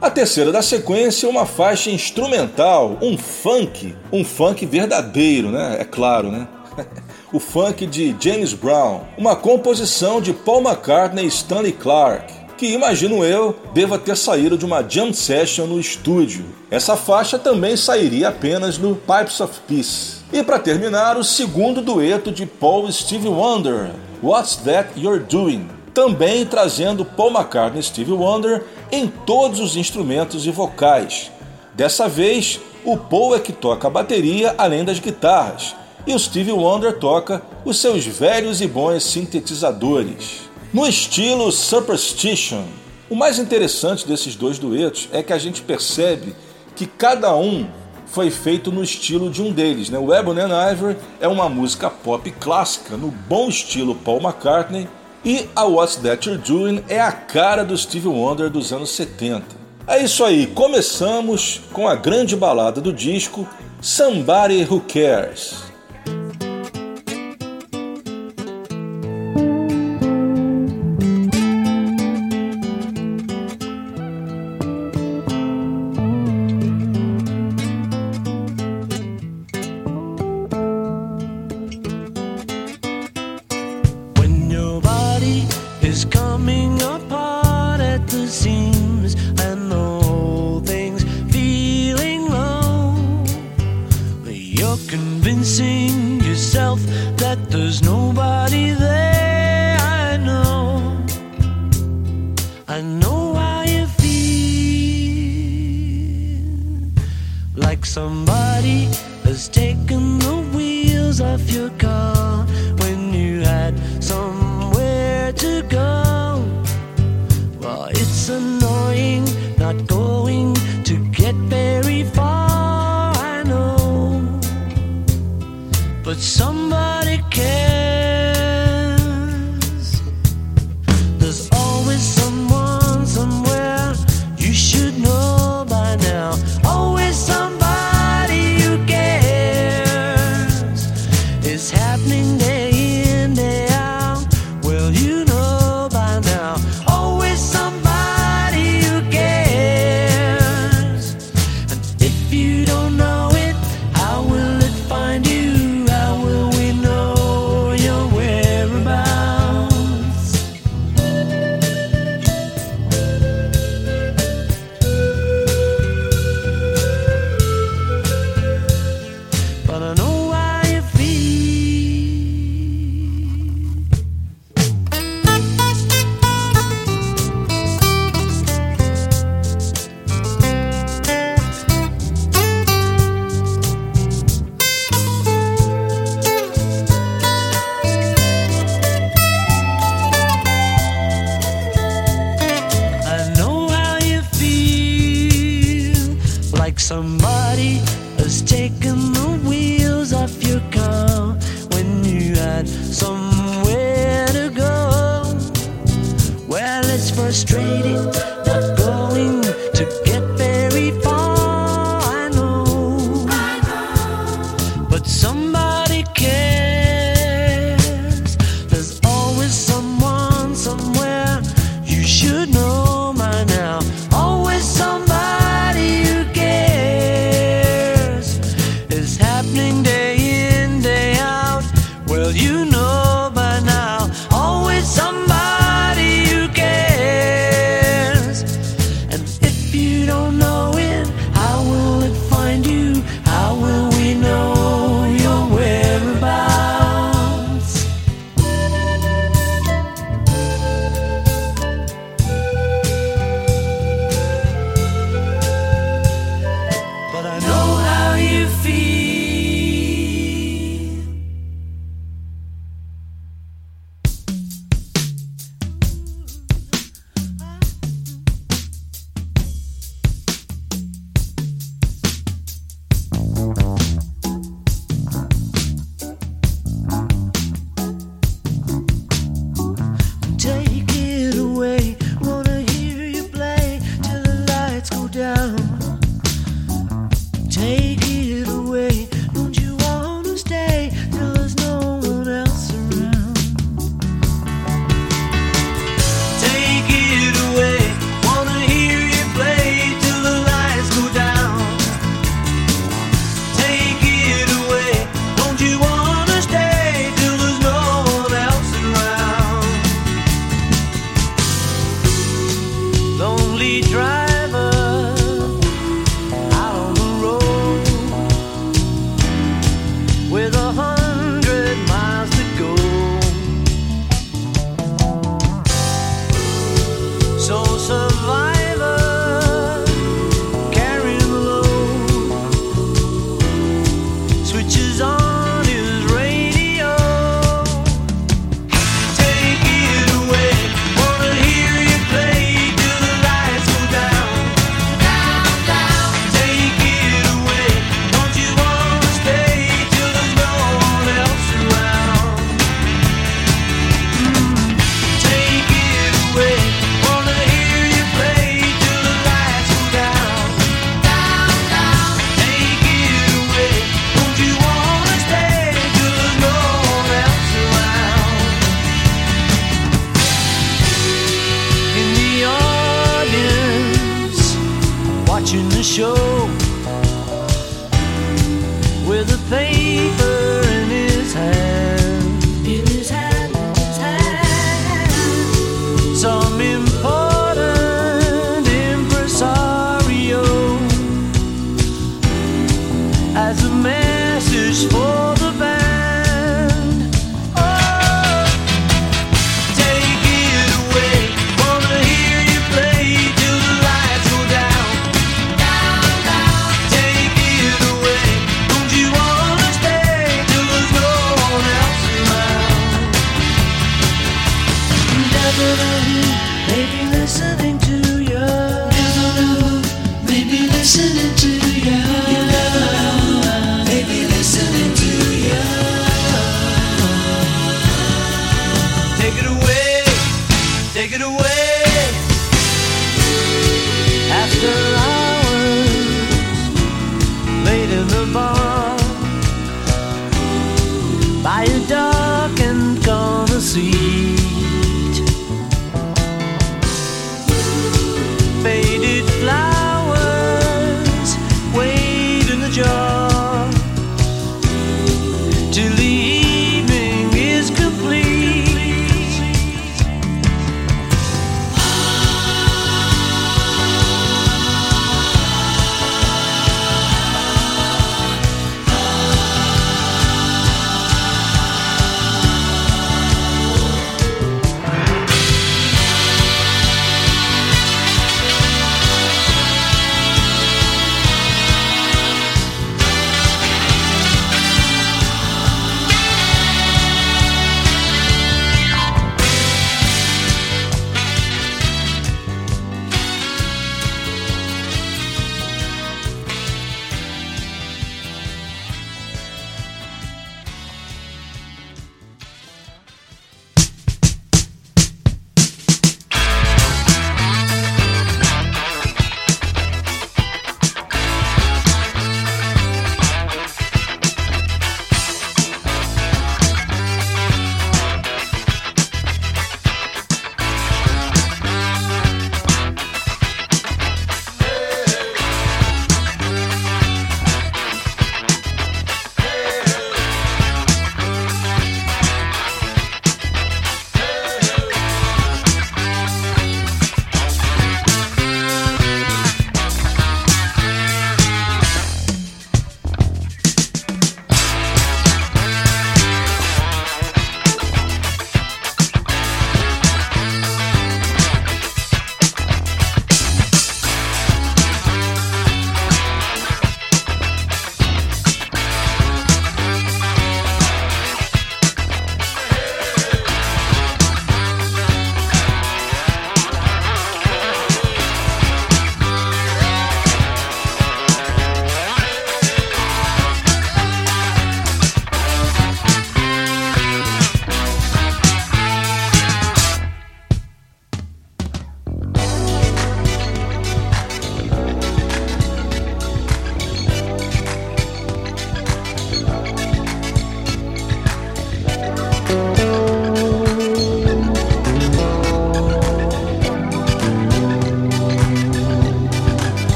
A terceira da sequência é uma faixa instrumental, um funk, um funk verdadeiro, né? É claro, né? o funk de James Brown, uma composição de Paul McCartney e Stanley Clarke, que imagino eu deva ter saído de uma jam session no estúdio. Essa faixa também sairia apenas no Pipes of Peace. E para terminar, o segundo dueto de Paul e Stevie Wonder, What's That You're Doing? Também trazendo Paul McCartney e Stevie Wonder em todos os instrumentos e vocais. Dessa vez, o Paul é que toca a bateria além das guitarras, e o Stevie Wonder toca os seus velhos e bons sintetizadores. No estilo Superstition, o mais interessante desses dois duetos é que a gente percebe que cada um foi feito no estilo de um deles. Né? O Ebony and Ivory é uma música pop clássica, no bom estilo Paul McCartney, e a What's That You're Doing é a cara do Stevie Wonder dos anos 70. É isso aí, começamos com a grande balada do disco Somebody Who Cares. annoying, not going to get very far, I know. But somebody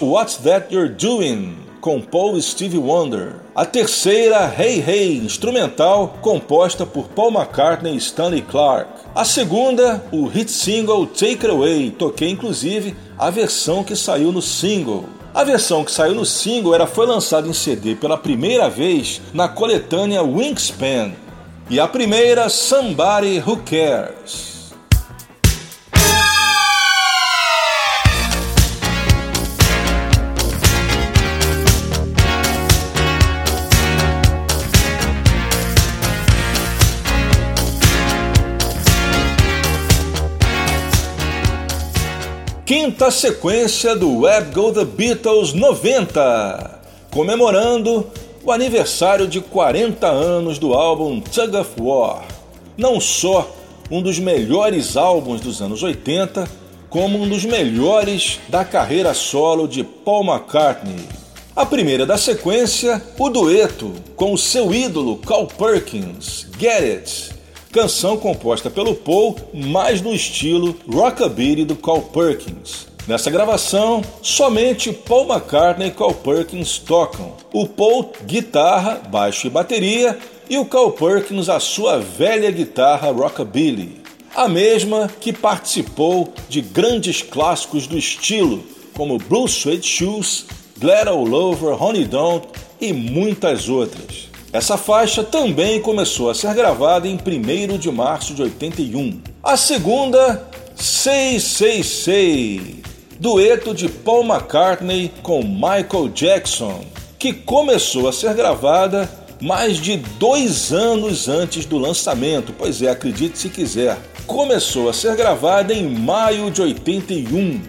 What's That You're Doing, com Paul Steve Wonder. A terceira, Hey Hey, instrumental, composta por Paul McCartney e Stanley Clarke. A segunda, o hit single Take It Away, toquei inclusive a versão que saiu no single. A versão que saiu no single era foi lançada em CD pela primeira vez na coletânea Wingspan. E a primeira, Somebody Who Cares. Quinta sequência do Web Go The Beatles 90, comemorando o aniversário de 40 anos do álbum Tug of War. Não só um dos melhores álbuns dos anos 80, como um dos melhores da carreira solo de Paul McCartney. A primeira da sequência, o dueto com o seu ídolo Carl Perkins, Get It, canção composta pelo Paul, mais no estilo rockabilly do Carl Perkins. Nessa gravação, somente Paul McCartney e Carl Perkins tocam. O Paul, guitarra, baixo e bateria, e o Carl Perkins a sua velha guitarra rockabilly. A mesma que participou de grandes clássicos do estilo, como Blue Suede Shoes, Glad All Over, Honey Don't e muitas outras. Essa faixa também começou a ser gravada em 1 de março de 81. A segunda, 666, dueto de Paul McCartney com Michael Jackson, que começou a ser gravada mais de dois anos antes do lançamento. Pois é, acredite se quiser. Começou a ser gravada em maio de 81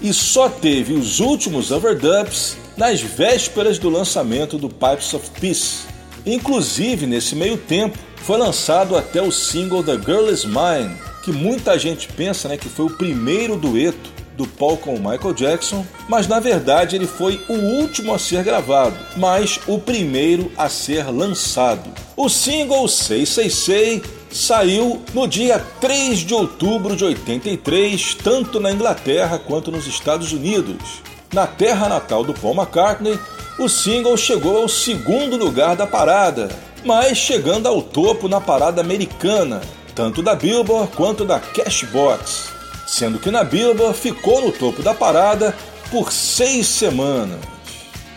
e só teve os últimos overdubs nas vésperas do lançamento do Pipes of Peace. Inclusive, nesse meio tempo, foi lançado até o single The Girl Is Mine, que muita gente pensa né, que foi o primeiro dueto do Paul com o Michael Jackson, mas na verdade ele foi o último a ser gravado, mas o primeiro a ser lançado. O single 666 saiu no dia 3 de outubro de 83, tanto na Inglaterra quanto nos Estados Unidos. Na terra natal do Paul McCartney, o single chegou ao segundo lugar da parada, mas chegando ao topo na parada americana, tanto da Billboard quanto da Cashbox sendo que na Billboard ficou no topo da parada por seis semanas.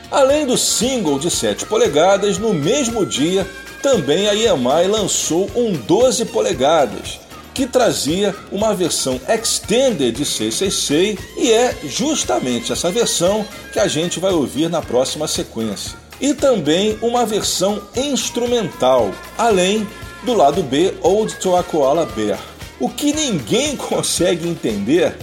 Além do single de 7 polegadas, no mesmo dia também a EMI lançou um 12 polegadas, que trazia uma versão extended de 666 e é justamente essa versão que a gente vai ouvir na próxima sequência. E também uma versão instrumental, além do lado B Old to a Koala Bear. O que ninguém consegue entender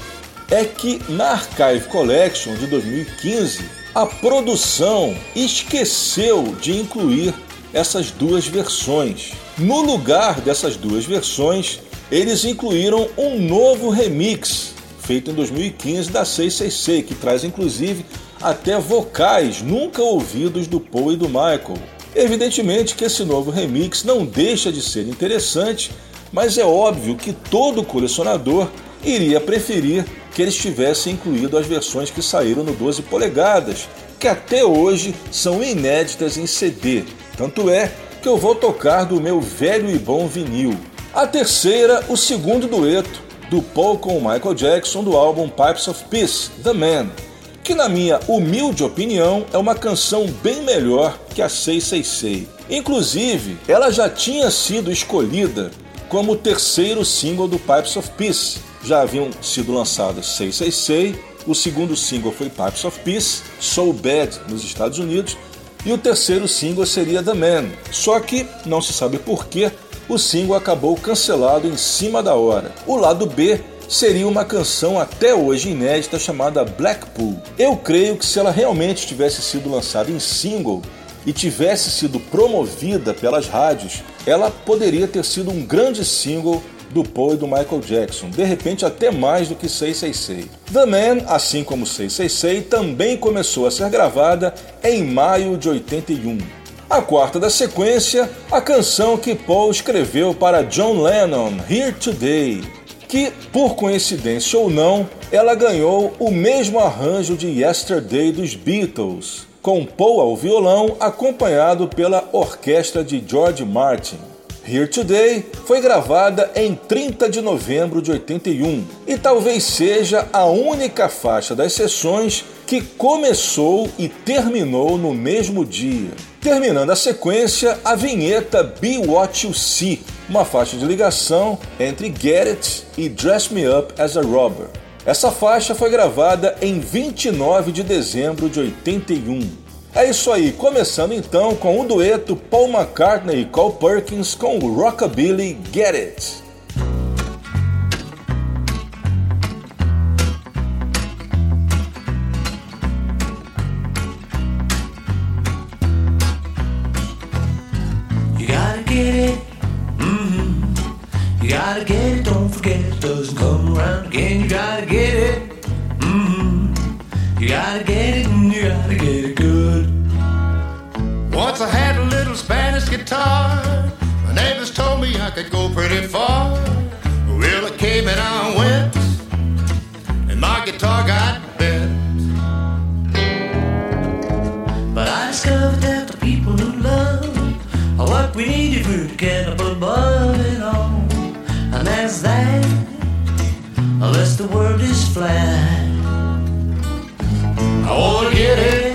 é que na Archive Collection de 2015 a produção esqueceu de incluir essas duas versões. No lugar dessas duas versões, eles incluíram um novo remix feito em 2015 da 666, que traz inclusive até vocais nunca ouvidos do Paul e do Michael. Evidentemente que esse novo remix não deixa de ser interessante mas é óbvio que todo colecionador iria preferir que eles tivessem incluído as versões que saíram no 12 polegadas, que até hoje são inéditas em CD. Tanto é que eu vou tocar do meu velho e bom vinil. A terceira, o segundo dueto do Paul com o Michael Jackson do álbum Pipes of Peace, The Man, que na minha humilde opinião é uma canção bem melhor que a 666. Inclusive, ela já tinha sido escolhida como o terceiro single do Pipes of Peace. Já haviam sido lançados 666, o segundo single foi Pipes of Peace, So Bad nos Estados Unidos, e o terceiro single seria The Man. Só que não se sabe por que o single acabou cancelado em cima da hora. O lado B seria uma canção até hoje inédita chamada Blackpool. Eu creio que se ela realmente tivesse sido lançada em single, e tivesse sido promovida pelas rádios, ela poderia ter sido um grande single do Paul e do Michael Jackson, de repente até mais do que 666. The Man, assim como 666, também começou a ser gravada em maio de 81. A quarta da sequência, a canção que Paul escreveu para John Lennon, Here Today, que, por coincidência ou não, ela ganhou o mesmo arranjo de Yesterday dos Beatles, com Paul ao violão, acompanhado pela orquestra de George Martin. Here Today foi gravada em 30 de novembro de 81 e talvez seja a única faixa das sessões que começou e terminou no mesmo dia. Terminando a sequência, a vinheta Be What You See, uma faixa de ligação entre Get It e Dress Me Up as a Robber. Essa faixa foi gravada em 29 de dezembro de 81. É isso aí, começando então com o dueto Paul McCartney e Cole Perkins com o Rockabilly Get It. The world is flat. I wanna get it.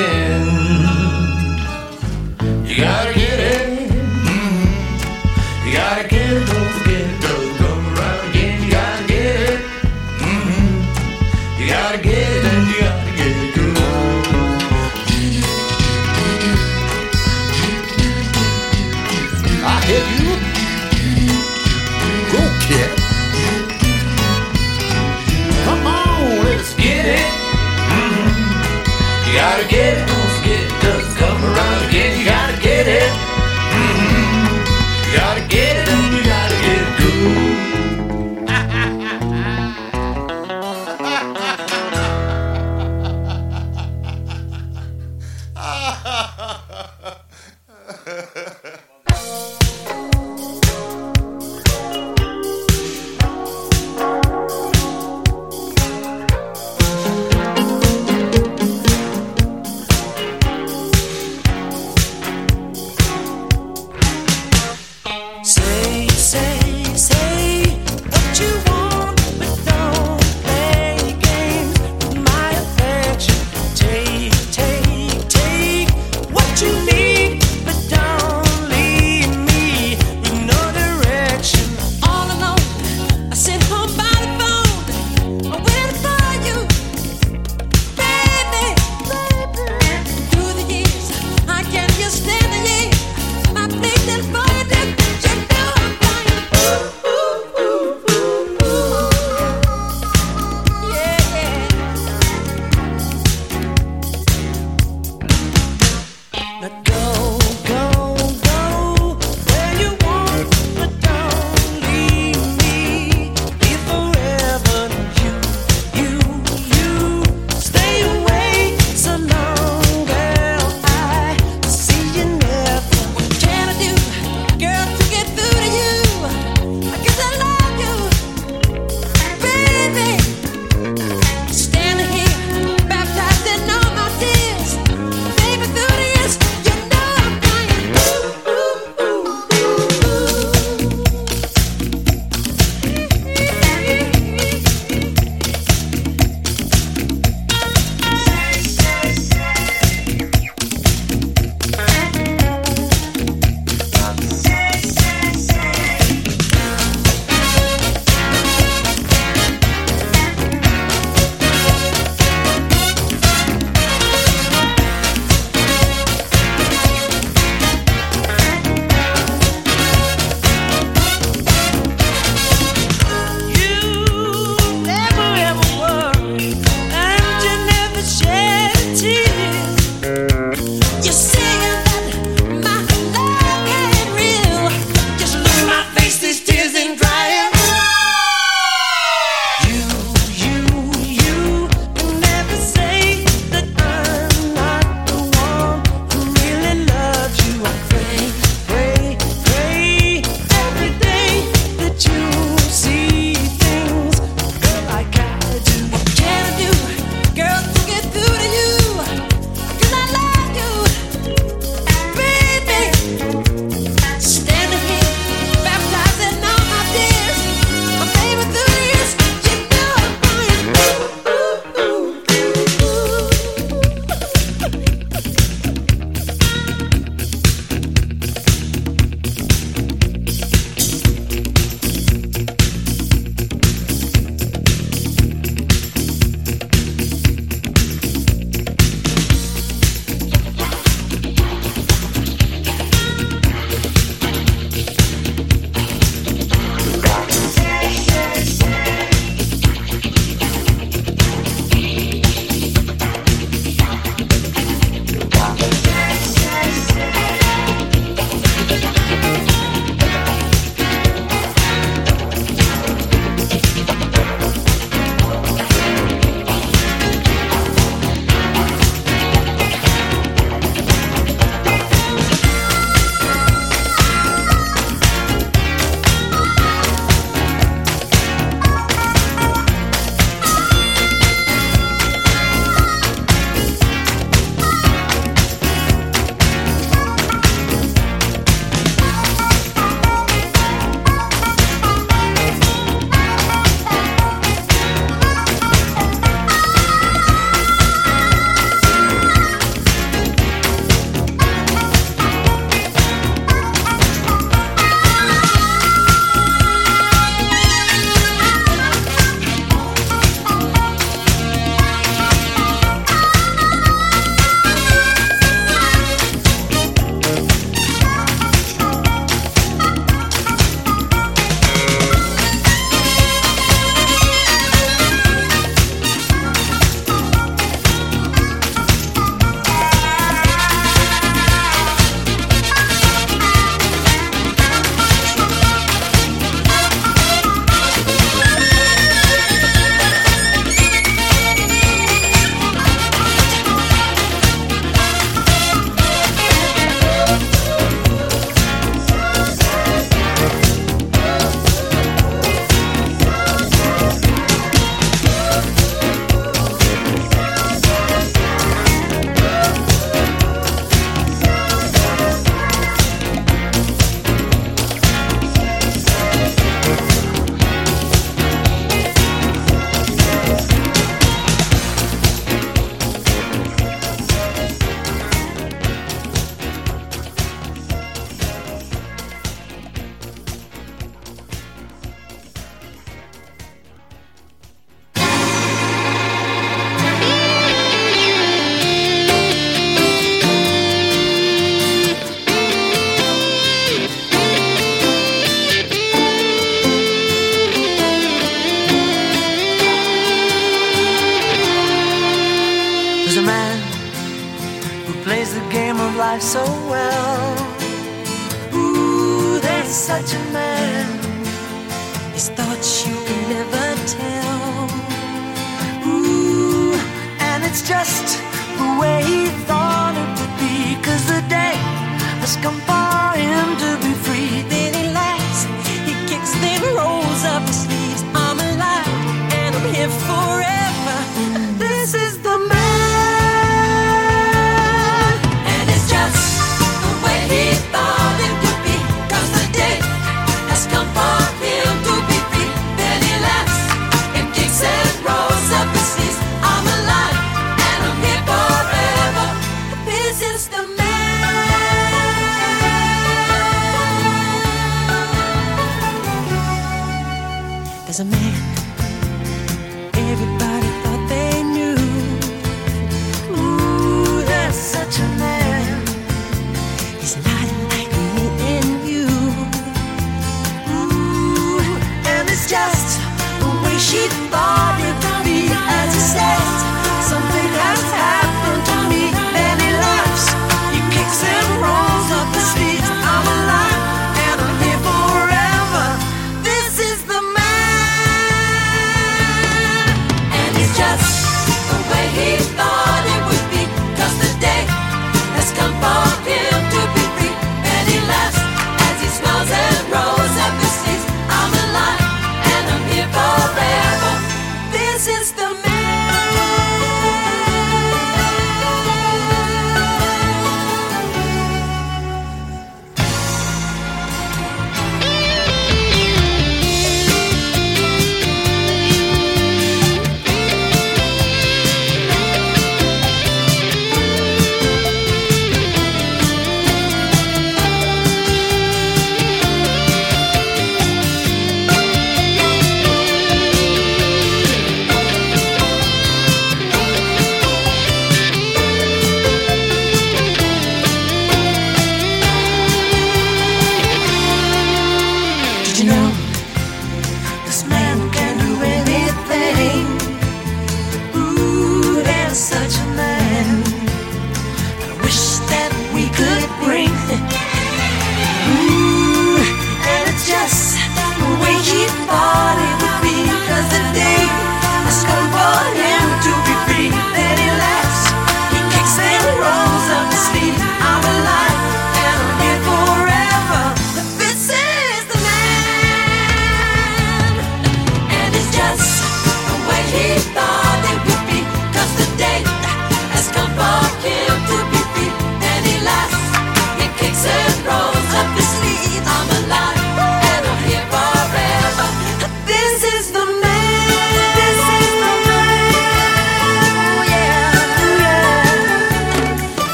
Single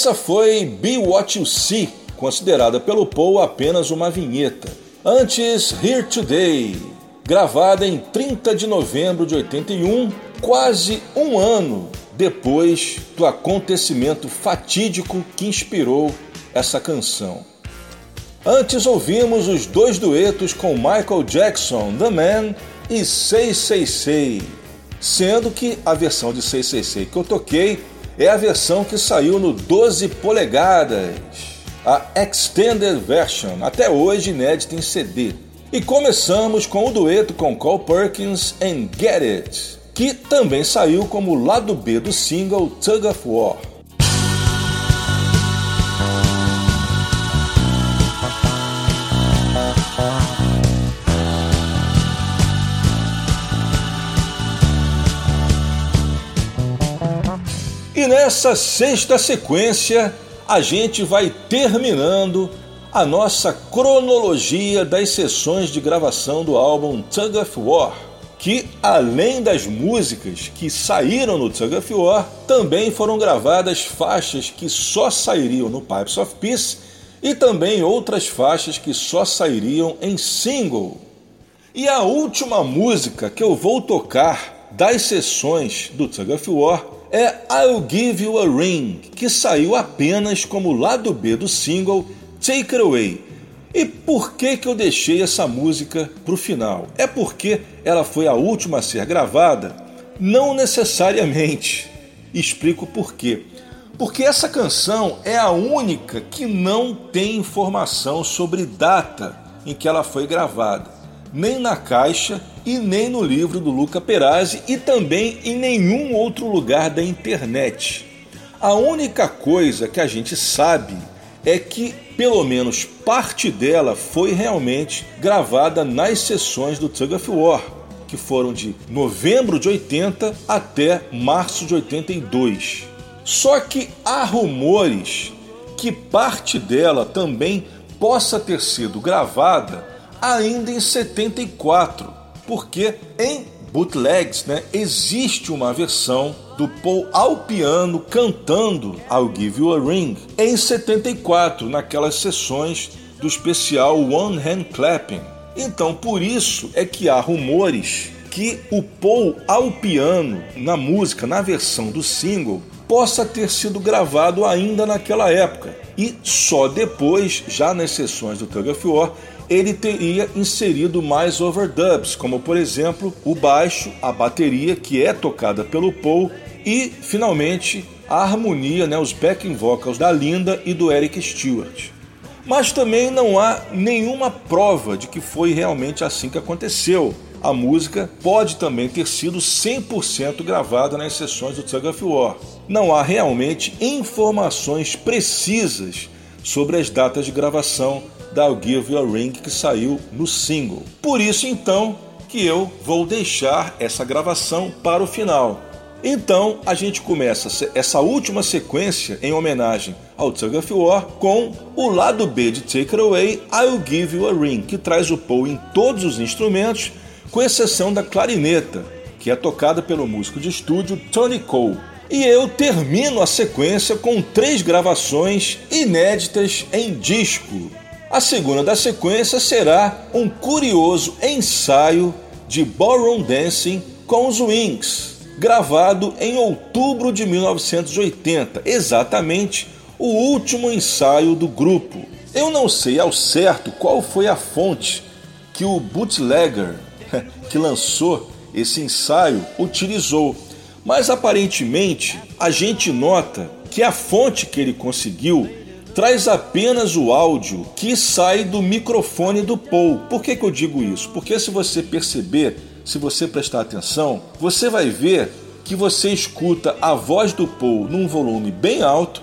Essa foi Be What You See, considerada pelo Paul apenas uma vinheta. Antes, Here Today, gravada em 30 de novembro de 81, quase um ano depois do acontecimento fatídico que inspirou essa canção. Antes ouvimos os dois duetos com Michael Jackson, The Man e Say Say Say, sendo que a versão de Say Say Say que eu toquei é a versão que saiu no 12 polegadas, a Extended Version, até hoje inédita em CD. E começamos com o dueto com Cole Perkins and Get It, que também saiu como lado B do single Tug of War. Nessa sexta sequência, a gente vai terminando a nossa cronologia das sessões de gravação do álbum Tug of War, que além das músicas que saíram no Tug of War, também foram gravadas faixas que só sairiam no Pipes of Peace e também outras faixas que só sairiam em single. E a última música que eu vou tocar das sessões do Tug of War é I'll Give You a Ring, que saiu apenas como lado B do single Take It Away. E por que, que eu deixei essa música para o final? É porque ela foi a última a ser gravada? Não necessariamente. Explico por quê. Porque essa canção é a única que não tem informação sobre data em que ela foi gravada, nem na caixa e nem no livro do Luca Perazzi e também em nenhum outro lugar da internet. A única coisa que a gente sabe é que pelo menos parte dela foi realmente gravada nas sessões do Tug of War, que foram de novembro de 80 até março de 82. Só que há rumores que parte dela também possa ter sido gravada ainda em 74, porque em bootlegs né, existe uma versão do Paul ao piano cantando I'll Give You a Ring em 74, naquelas sessões do especial One Hand Clapping. Então, por isso é que há rumores que o Paul ao piano na música, na versão do single, possa ter sido gravado ainda naquela época. E só depois, já nas sessões do Tug of War, ele teria inserido mais overdubs, como por exemplo o baixo, a bateria que é tocada pelo Paul e finalmente a harmonia, né, os backing vocals da Linda e do Eric Stewart. Mas também não há nenhuma prova de que foi realmente assim que aconteceu. A música pode também ter sido 100% gravada nas sessões do Tug of War. Não há realmente informações precisas sobre as datas de gravação da I'll Give You a Ring que saiu no single. Por isso então que eu vou deixar essa gravação para o final. Então a gente começa essa última sequência em homenagem ao Tug of War com o lado B de Take It Away, I'll Give You a Ring, que traz o Paul em todos os instrumentos, com exceção da clarineta, que é tocada pelo músico de estúdio Tony Cole. E eu termino a sequência com três gravações inéditas em disco. A segunda da sequência será um curioso ensaio de Ballroom Dancing com os Wings, gravado em outubro de 1980, exatamente o último ensaio do grupo. Eu não sei ao certo qual foi a fonte que o bootlegger que lançou esse ensaio utilizou, mas aparentemente a gente nota que a fonte que ele conseguiu traz apenas o áudio que sai do microfone do Paul. Por que, que eu digo isso? Porque se você perceber, se você prestar atenção, você vai ver que você escuta a voz do Paul num volume bem alto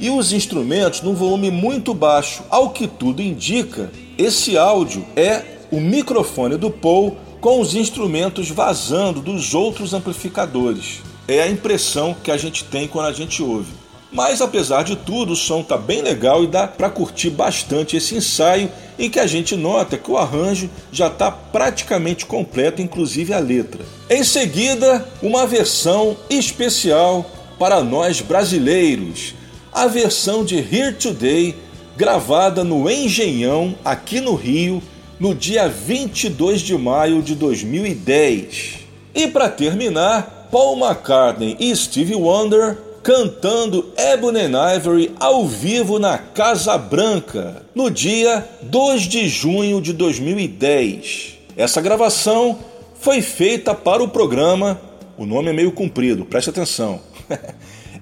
e os instrumentos num volume muito baixo. Ao que tudo indica, esse áudio é o microfone do Paul com os instrumentos vazando dos outros amplificadores. É a impressão que a gente tem quando a gente ouve. Mas apesar de tudo, o som tá bem legal e dá para curtir bastante esse ensaio em que a gente nota que o arranjo já está praticamente completo, inclusive a letra. Em seguida, uma versão especial para nós brasileiros, a versão de Here Today, gravada no Engenhão, aqui no Rio, no dia 22 de maio de 2010. E para terminar, Paul McCartney e Stevie Wonder cantando Ebony and Ivory ao vivo na Casa Branca, no dia 2 de junho de 2010. Essa gravação foi feita para o programa, o nome é meio comprido, preste atenção.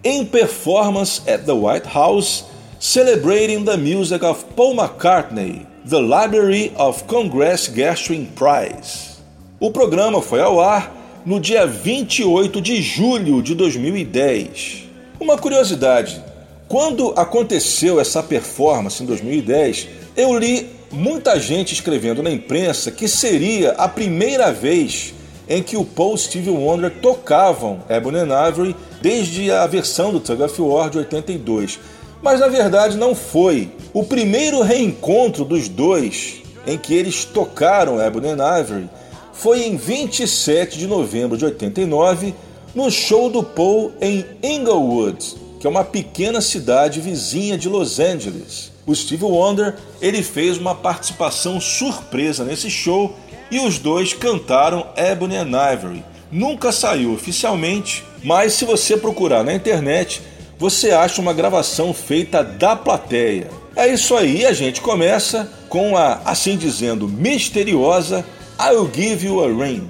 em performance at the White House, celebrating the music of Paul McCartney, the Library of Congress Gershwin Prize. O programa foi ao ar no dia 28 de julho de 2010. Uma curiosidade: quando aconteceu essa performance em 2010, eu li muita gente escrevendo na imprensa que seria a primeira vez em que o Paul e Stevie Wonder tocavam Ebony and Ivory desde a versão do Tug of War de 82. Mas na verdade não foi. O primeiro reencontro dos dois em que eles tocaram Ebony and Ivory foi em 27 de novembro de 89 no show do Paul em Inglewood, que é uma pequena cidade vizinha de Los Angeles. O Steve Wonder ele fez uma participação surpresa nesse show e os dois cantaram Ebony and Ivory. Nunca saiu oficialmente, mas se você procurar na internet, você acha uma gravação feita da plateia. É isso aí, a gente começa com a, assim dizendo, misteriosa I'll Give You a Ring.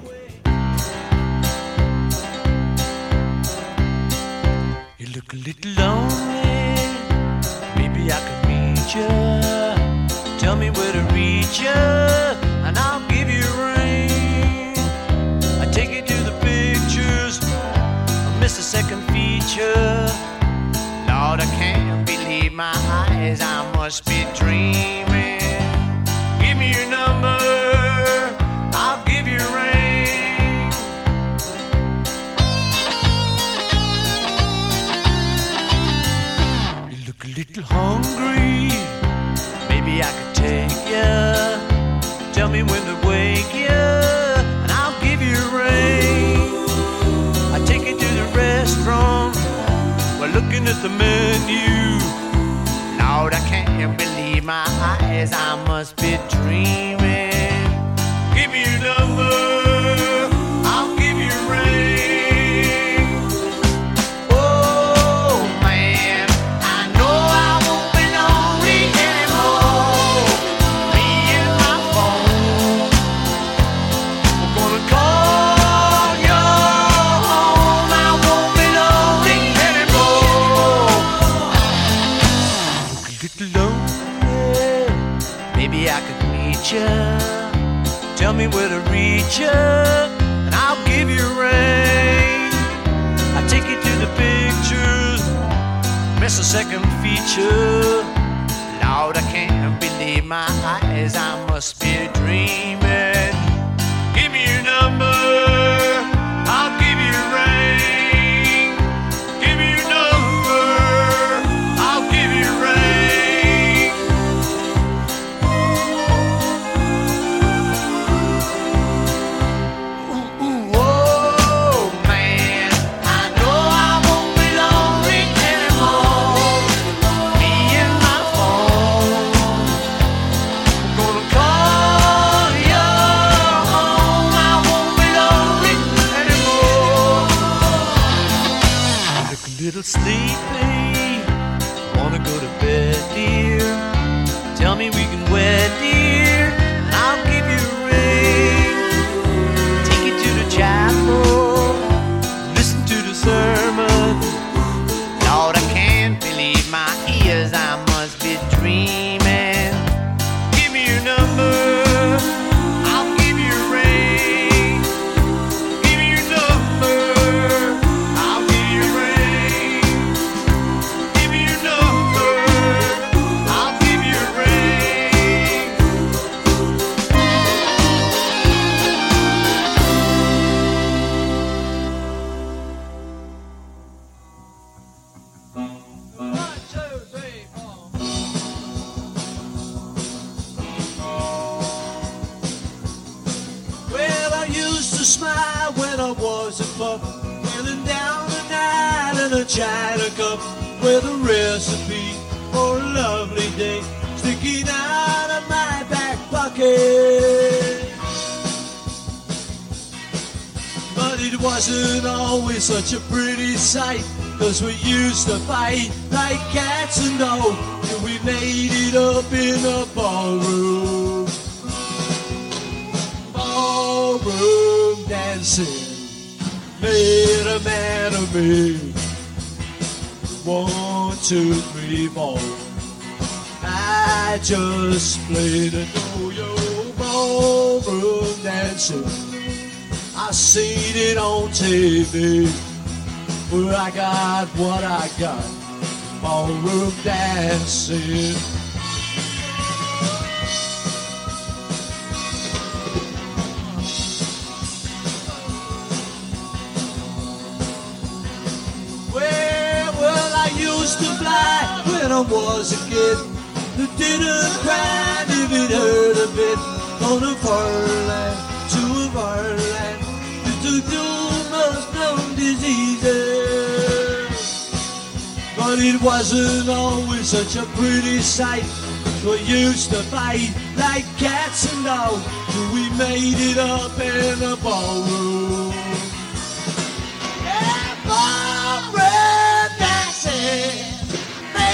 Second feature. Lord, I can't believe my eyes. I must be dreaming. Give me your number. I'll give you a. You look a little hungry. Maybe I could take you. Tell me when to wake yeah, and I'll give you, and I'll give you a ring. I take you to the restaurant. We're looking at the menu. Lord, I can't believe my eyes. I must be dreaming. And I'll give you a ring. I take you to the pictures, miss a second feature. Lord, I can't believe my eyes. I must be dreaming. Give me cup with a recipe for a lovely day sticking out of my back pocket. But it wasn't always such a pretty sight, cause we used to fight like cats and dogs, and we made it up in a ballroom ballroom dancing made a man of me. One, two, three, four. I just played a yo-yo ballroom dancing. I seen it on TV. Where I got what I got. Ballroom dancing. I was a kid. Who didn't cry if it hurt a bit. On a foreign land, to a foreign land. To do most known diseases. But it wasn't always such a pretty sight. We used to fight like cats and dogs. till We made it up in a ballroom.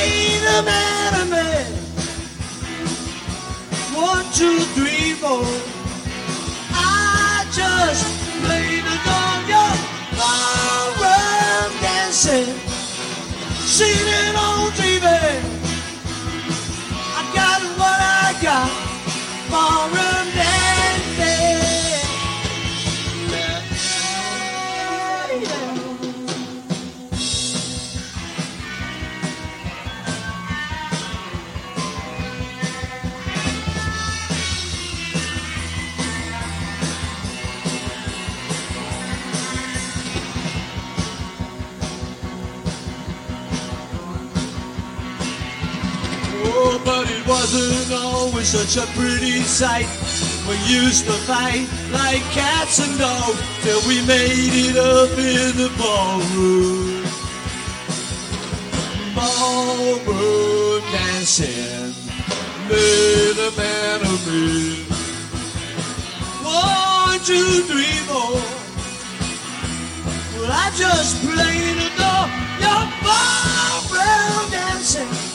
Made a man of me. One, two, three, four. I just played the yo ballroom dancing, seen it on TV. I got what I got, ballroom wasn't always such a pretty sight. We used to fight like cats and dogs till we made it up in the ballroom. Ballroom dancing made a man of me. One, two, three, four. Well, I just the door. Your ballroom dancing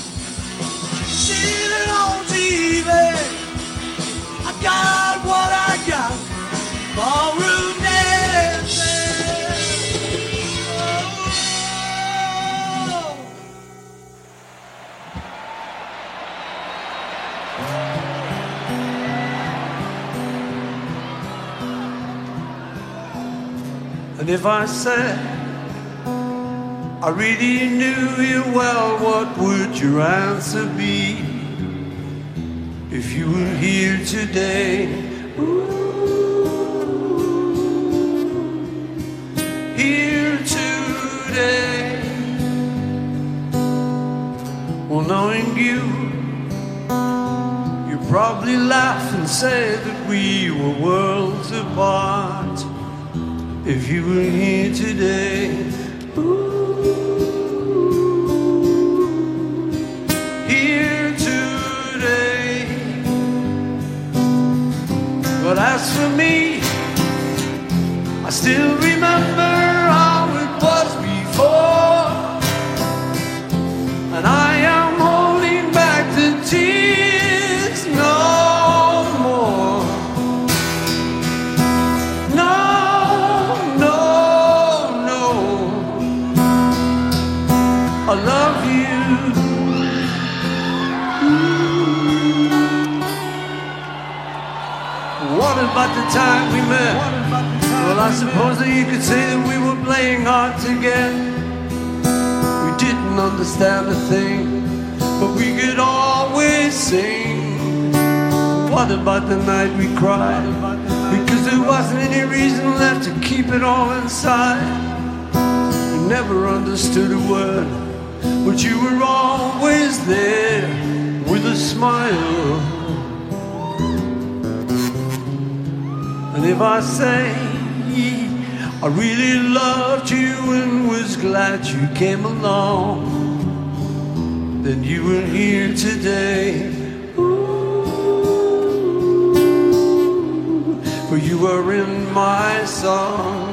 on TV. I got what I got. Dancing. And if I said I really knew you well, what would your answer be? If you were here today, Ooh, here today, well, knowing you, you probably laugh and say that we were worlds apart if you were here today. Ooh, But as for me, I still remember time we met? Well, I suppose that you could say that we were playing hard to get. We didn't understand a thing, but we could always sing. What about the night we cried? Because there wasn't any reason left to keep it all inside. We never understood a word, but you were always there with a smile. And if I say I really loved you and was glad you came along, then you were here today. Ooh, For you are in my song.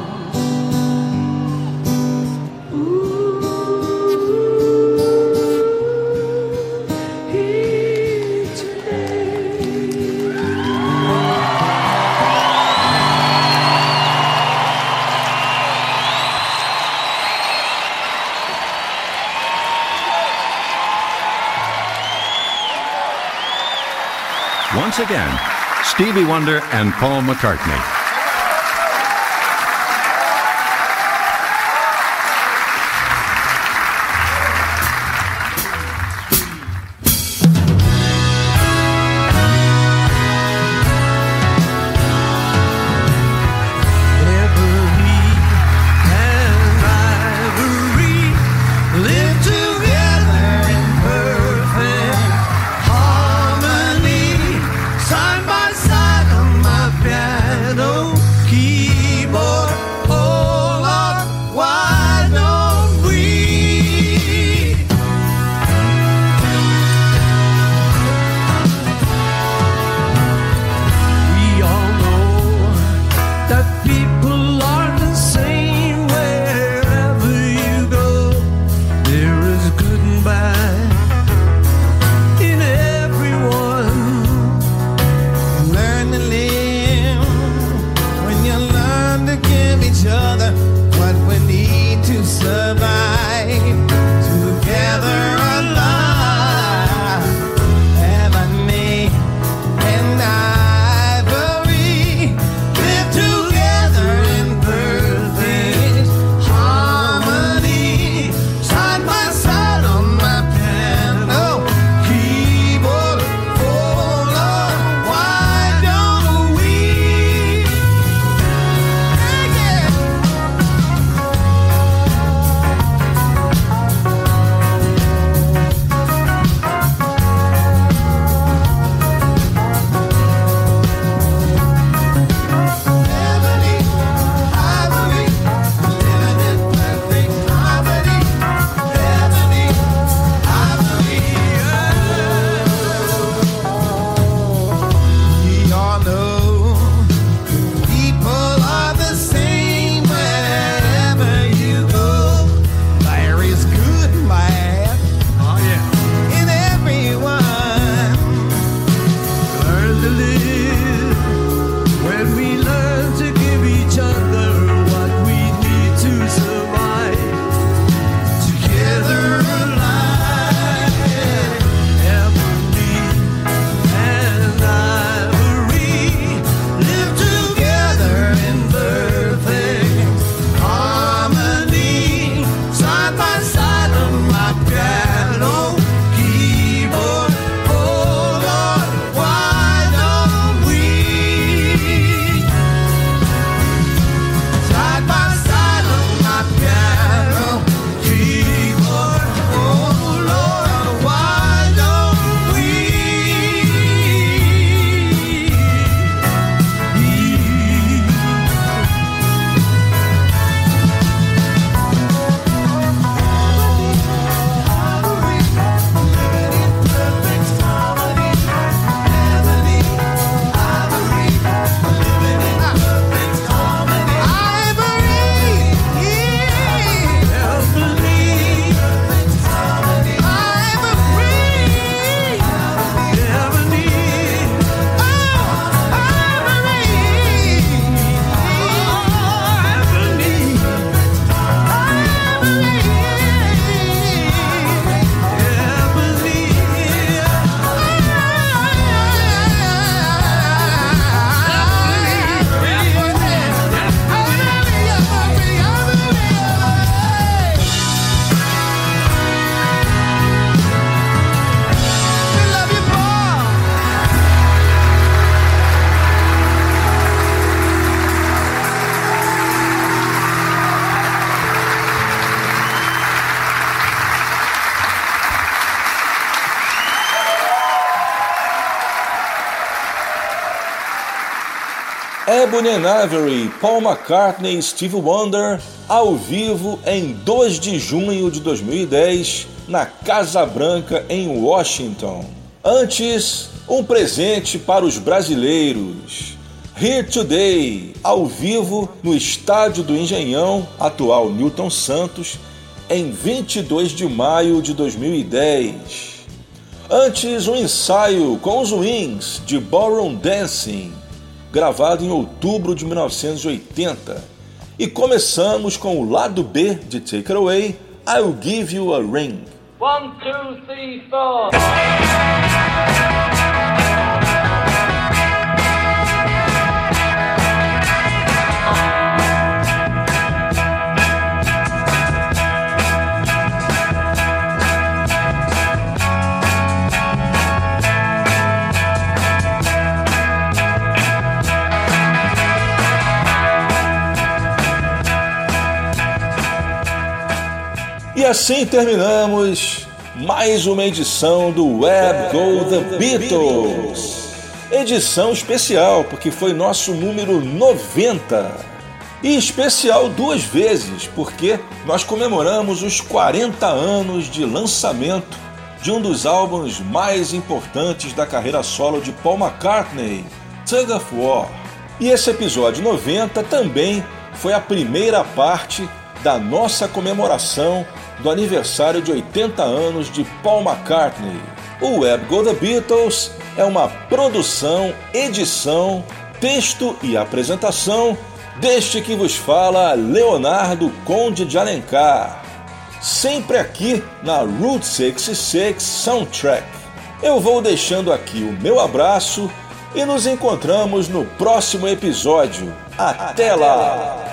Again, Stevie Wonder and Paul McCartney. Paul McCartney e Steve Wonder ao vivo em 2 de junho de 2010 na Casa Branca em Washington. Antes, um presente para os brasileiros. Here Today, ao vivo no Estádio do Engenhão, atual Newton Santos, em 22 de maio de 2010. Antes, um ensaio com os Wings de Ballroom Dancing, gravado em outubro de 1980. E começamos com o lado B de Take It Away, I'll Give You a Ring. One, two, three, four. E assim terminamos mais uma edição do Web Go The Beatles. Edição especial, porque foi nosso número 90. E especial duas vezes, porque nós comemoramos os 40 anos de lançamento de um dos álbuns mais importantes da carreira solo de Paul McCartney, Tug of War. E esse episódio 90 também foi a primeira parte da nossa comemoração do aniversário de 80 anos de Paul McCartney. O Web Go The Beatles é uma produção, edição, texto e apresentação deste que vos fala Leonardo Conde de Alencar. Sempre aqui na Route 66 Soundtrack. Eu vou deixando aqui o meu abraço e nos encontramos no próximo episódio. Até lá!